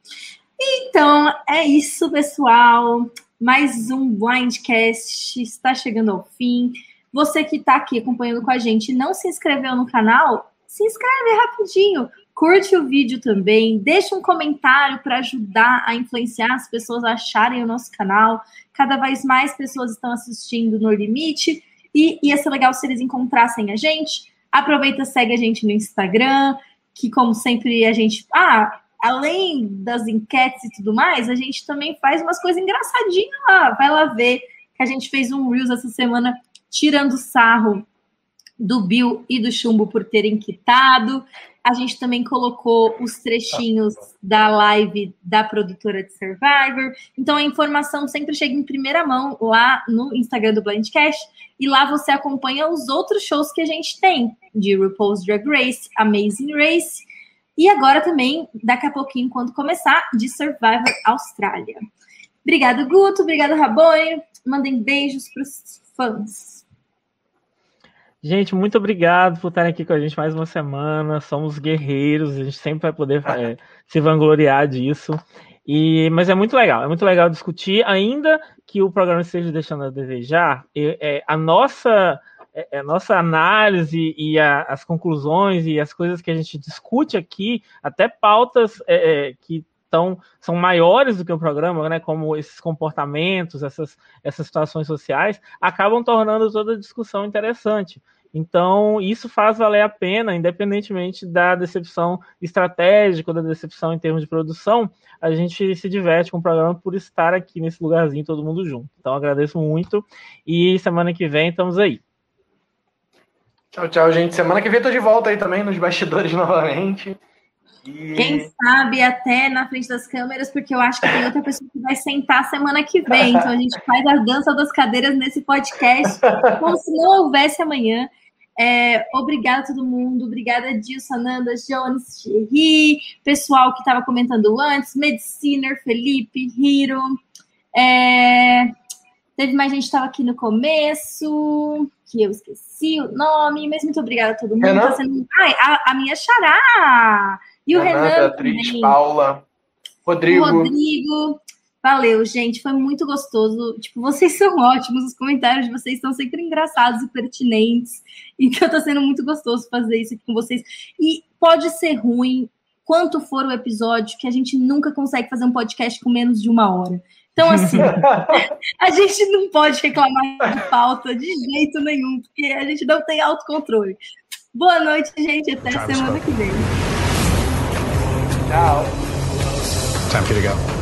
Então, é isso, pessoal. Mais um Blindcast está chegando ao fim. Você que está aqui acompanhando com a gente não se inscreveu no canal, se inscreve rapidinho curte o vídeo também, deixa um comentário para ajudar a influenciar as pessoas a acharem o nosso canal. Cada vez mais pessoas estão assistindo no Limite e ia ser legal se eles encontrassem a gente. Aproveita, segue a gente no Instagram, que como sempre a gente, ah, além das enquetes e tudo mais, a gente também faz umas coisas engraçadinhas lá. Vai lá ver que a gente fez um Reels essa semana tirando sarro do Bill e do Chumbo por terem quitado. A gente também colocou os trechinhos da live da produtora de Survivor. Então a informação sempre chega em primeira mão lá no Instagram do Blindcast. E lá você acompanha os outros shows que a gente tem, de RuPaul's Drag Race, Amazing Race. E agora também, daqui a pouquinho, quando começar, de Survivor Austrália. Obrigado, Guto. Obrigado, Rabone. Mandem beijos para os fãs. Gente, muito obrigado por estarem aqui com a gente mais uma semana. Somos guerreiros, a gente sempre vai poder é, se vangloriar disso. E, mas é muito legal, é muito legal discutir, ainda que o programa esteja deixando a desejar, é, a nossa é, a nossa análise e a, as conclusões e as coisas que a gente discute aqui, até pautas é, é que tão, são maiores do que o programa, né, como esses comportamentos, essas, essas situações sociais, acabam tornando toda a discussão interessante. Então, isso faz valer a pena, independentemente da decepção estratégica, da decepção em termos de produção, a gente se diverte com o programa por estar aqui nesse lugarzinho, todo mundo junto. Então, agradeço muito e semana que vem estamos aí. Tchau, tchau, gente. Semana que vem estou de volta aí também nos bastidores novamente. E... Quem sabe até na frente das câmeras, porque eu acho que tem outra pessoa que vai sentar semana que vem. Então a gente faz a dança das cadeiras nesse podcast, como se não houvesse amanhã. É, obrigada a todo mundo, obrigada Dilson, Ananda, Jones, Thierry, pessoal que estava comentando antes, Mediciner, Felipe, Hiro. É, teve mais gente que estava aqui no começo, que eu esqueci o nome, mas muito obrigada a todo mundo. Tá sendo... Ai, a, a, minha xará! E o Renan, Renan Beatriz. Paula, Rodrigo. O Rodrigo. Valeu, gente. Foi muito gostoso. Tipo, vocês são ótimos. Os comentários de vocês são sempre engraçados e pertinentes. Então tá sendo muito gostoso fazer isso aqui com vocês. E pode ser ruim, quanto for o episódio, que a gente nunca consegue fazer um podcast com menos de uma hora. Então, assim, a gente não pode reclamar de falta de jeito nenhum, porque a gente não tem autocontrole. Boa noite, gente. Até semana que vem. Tchau. Time for you to go.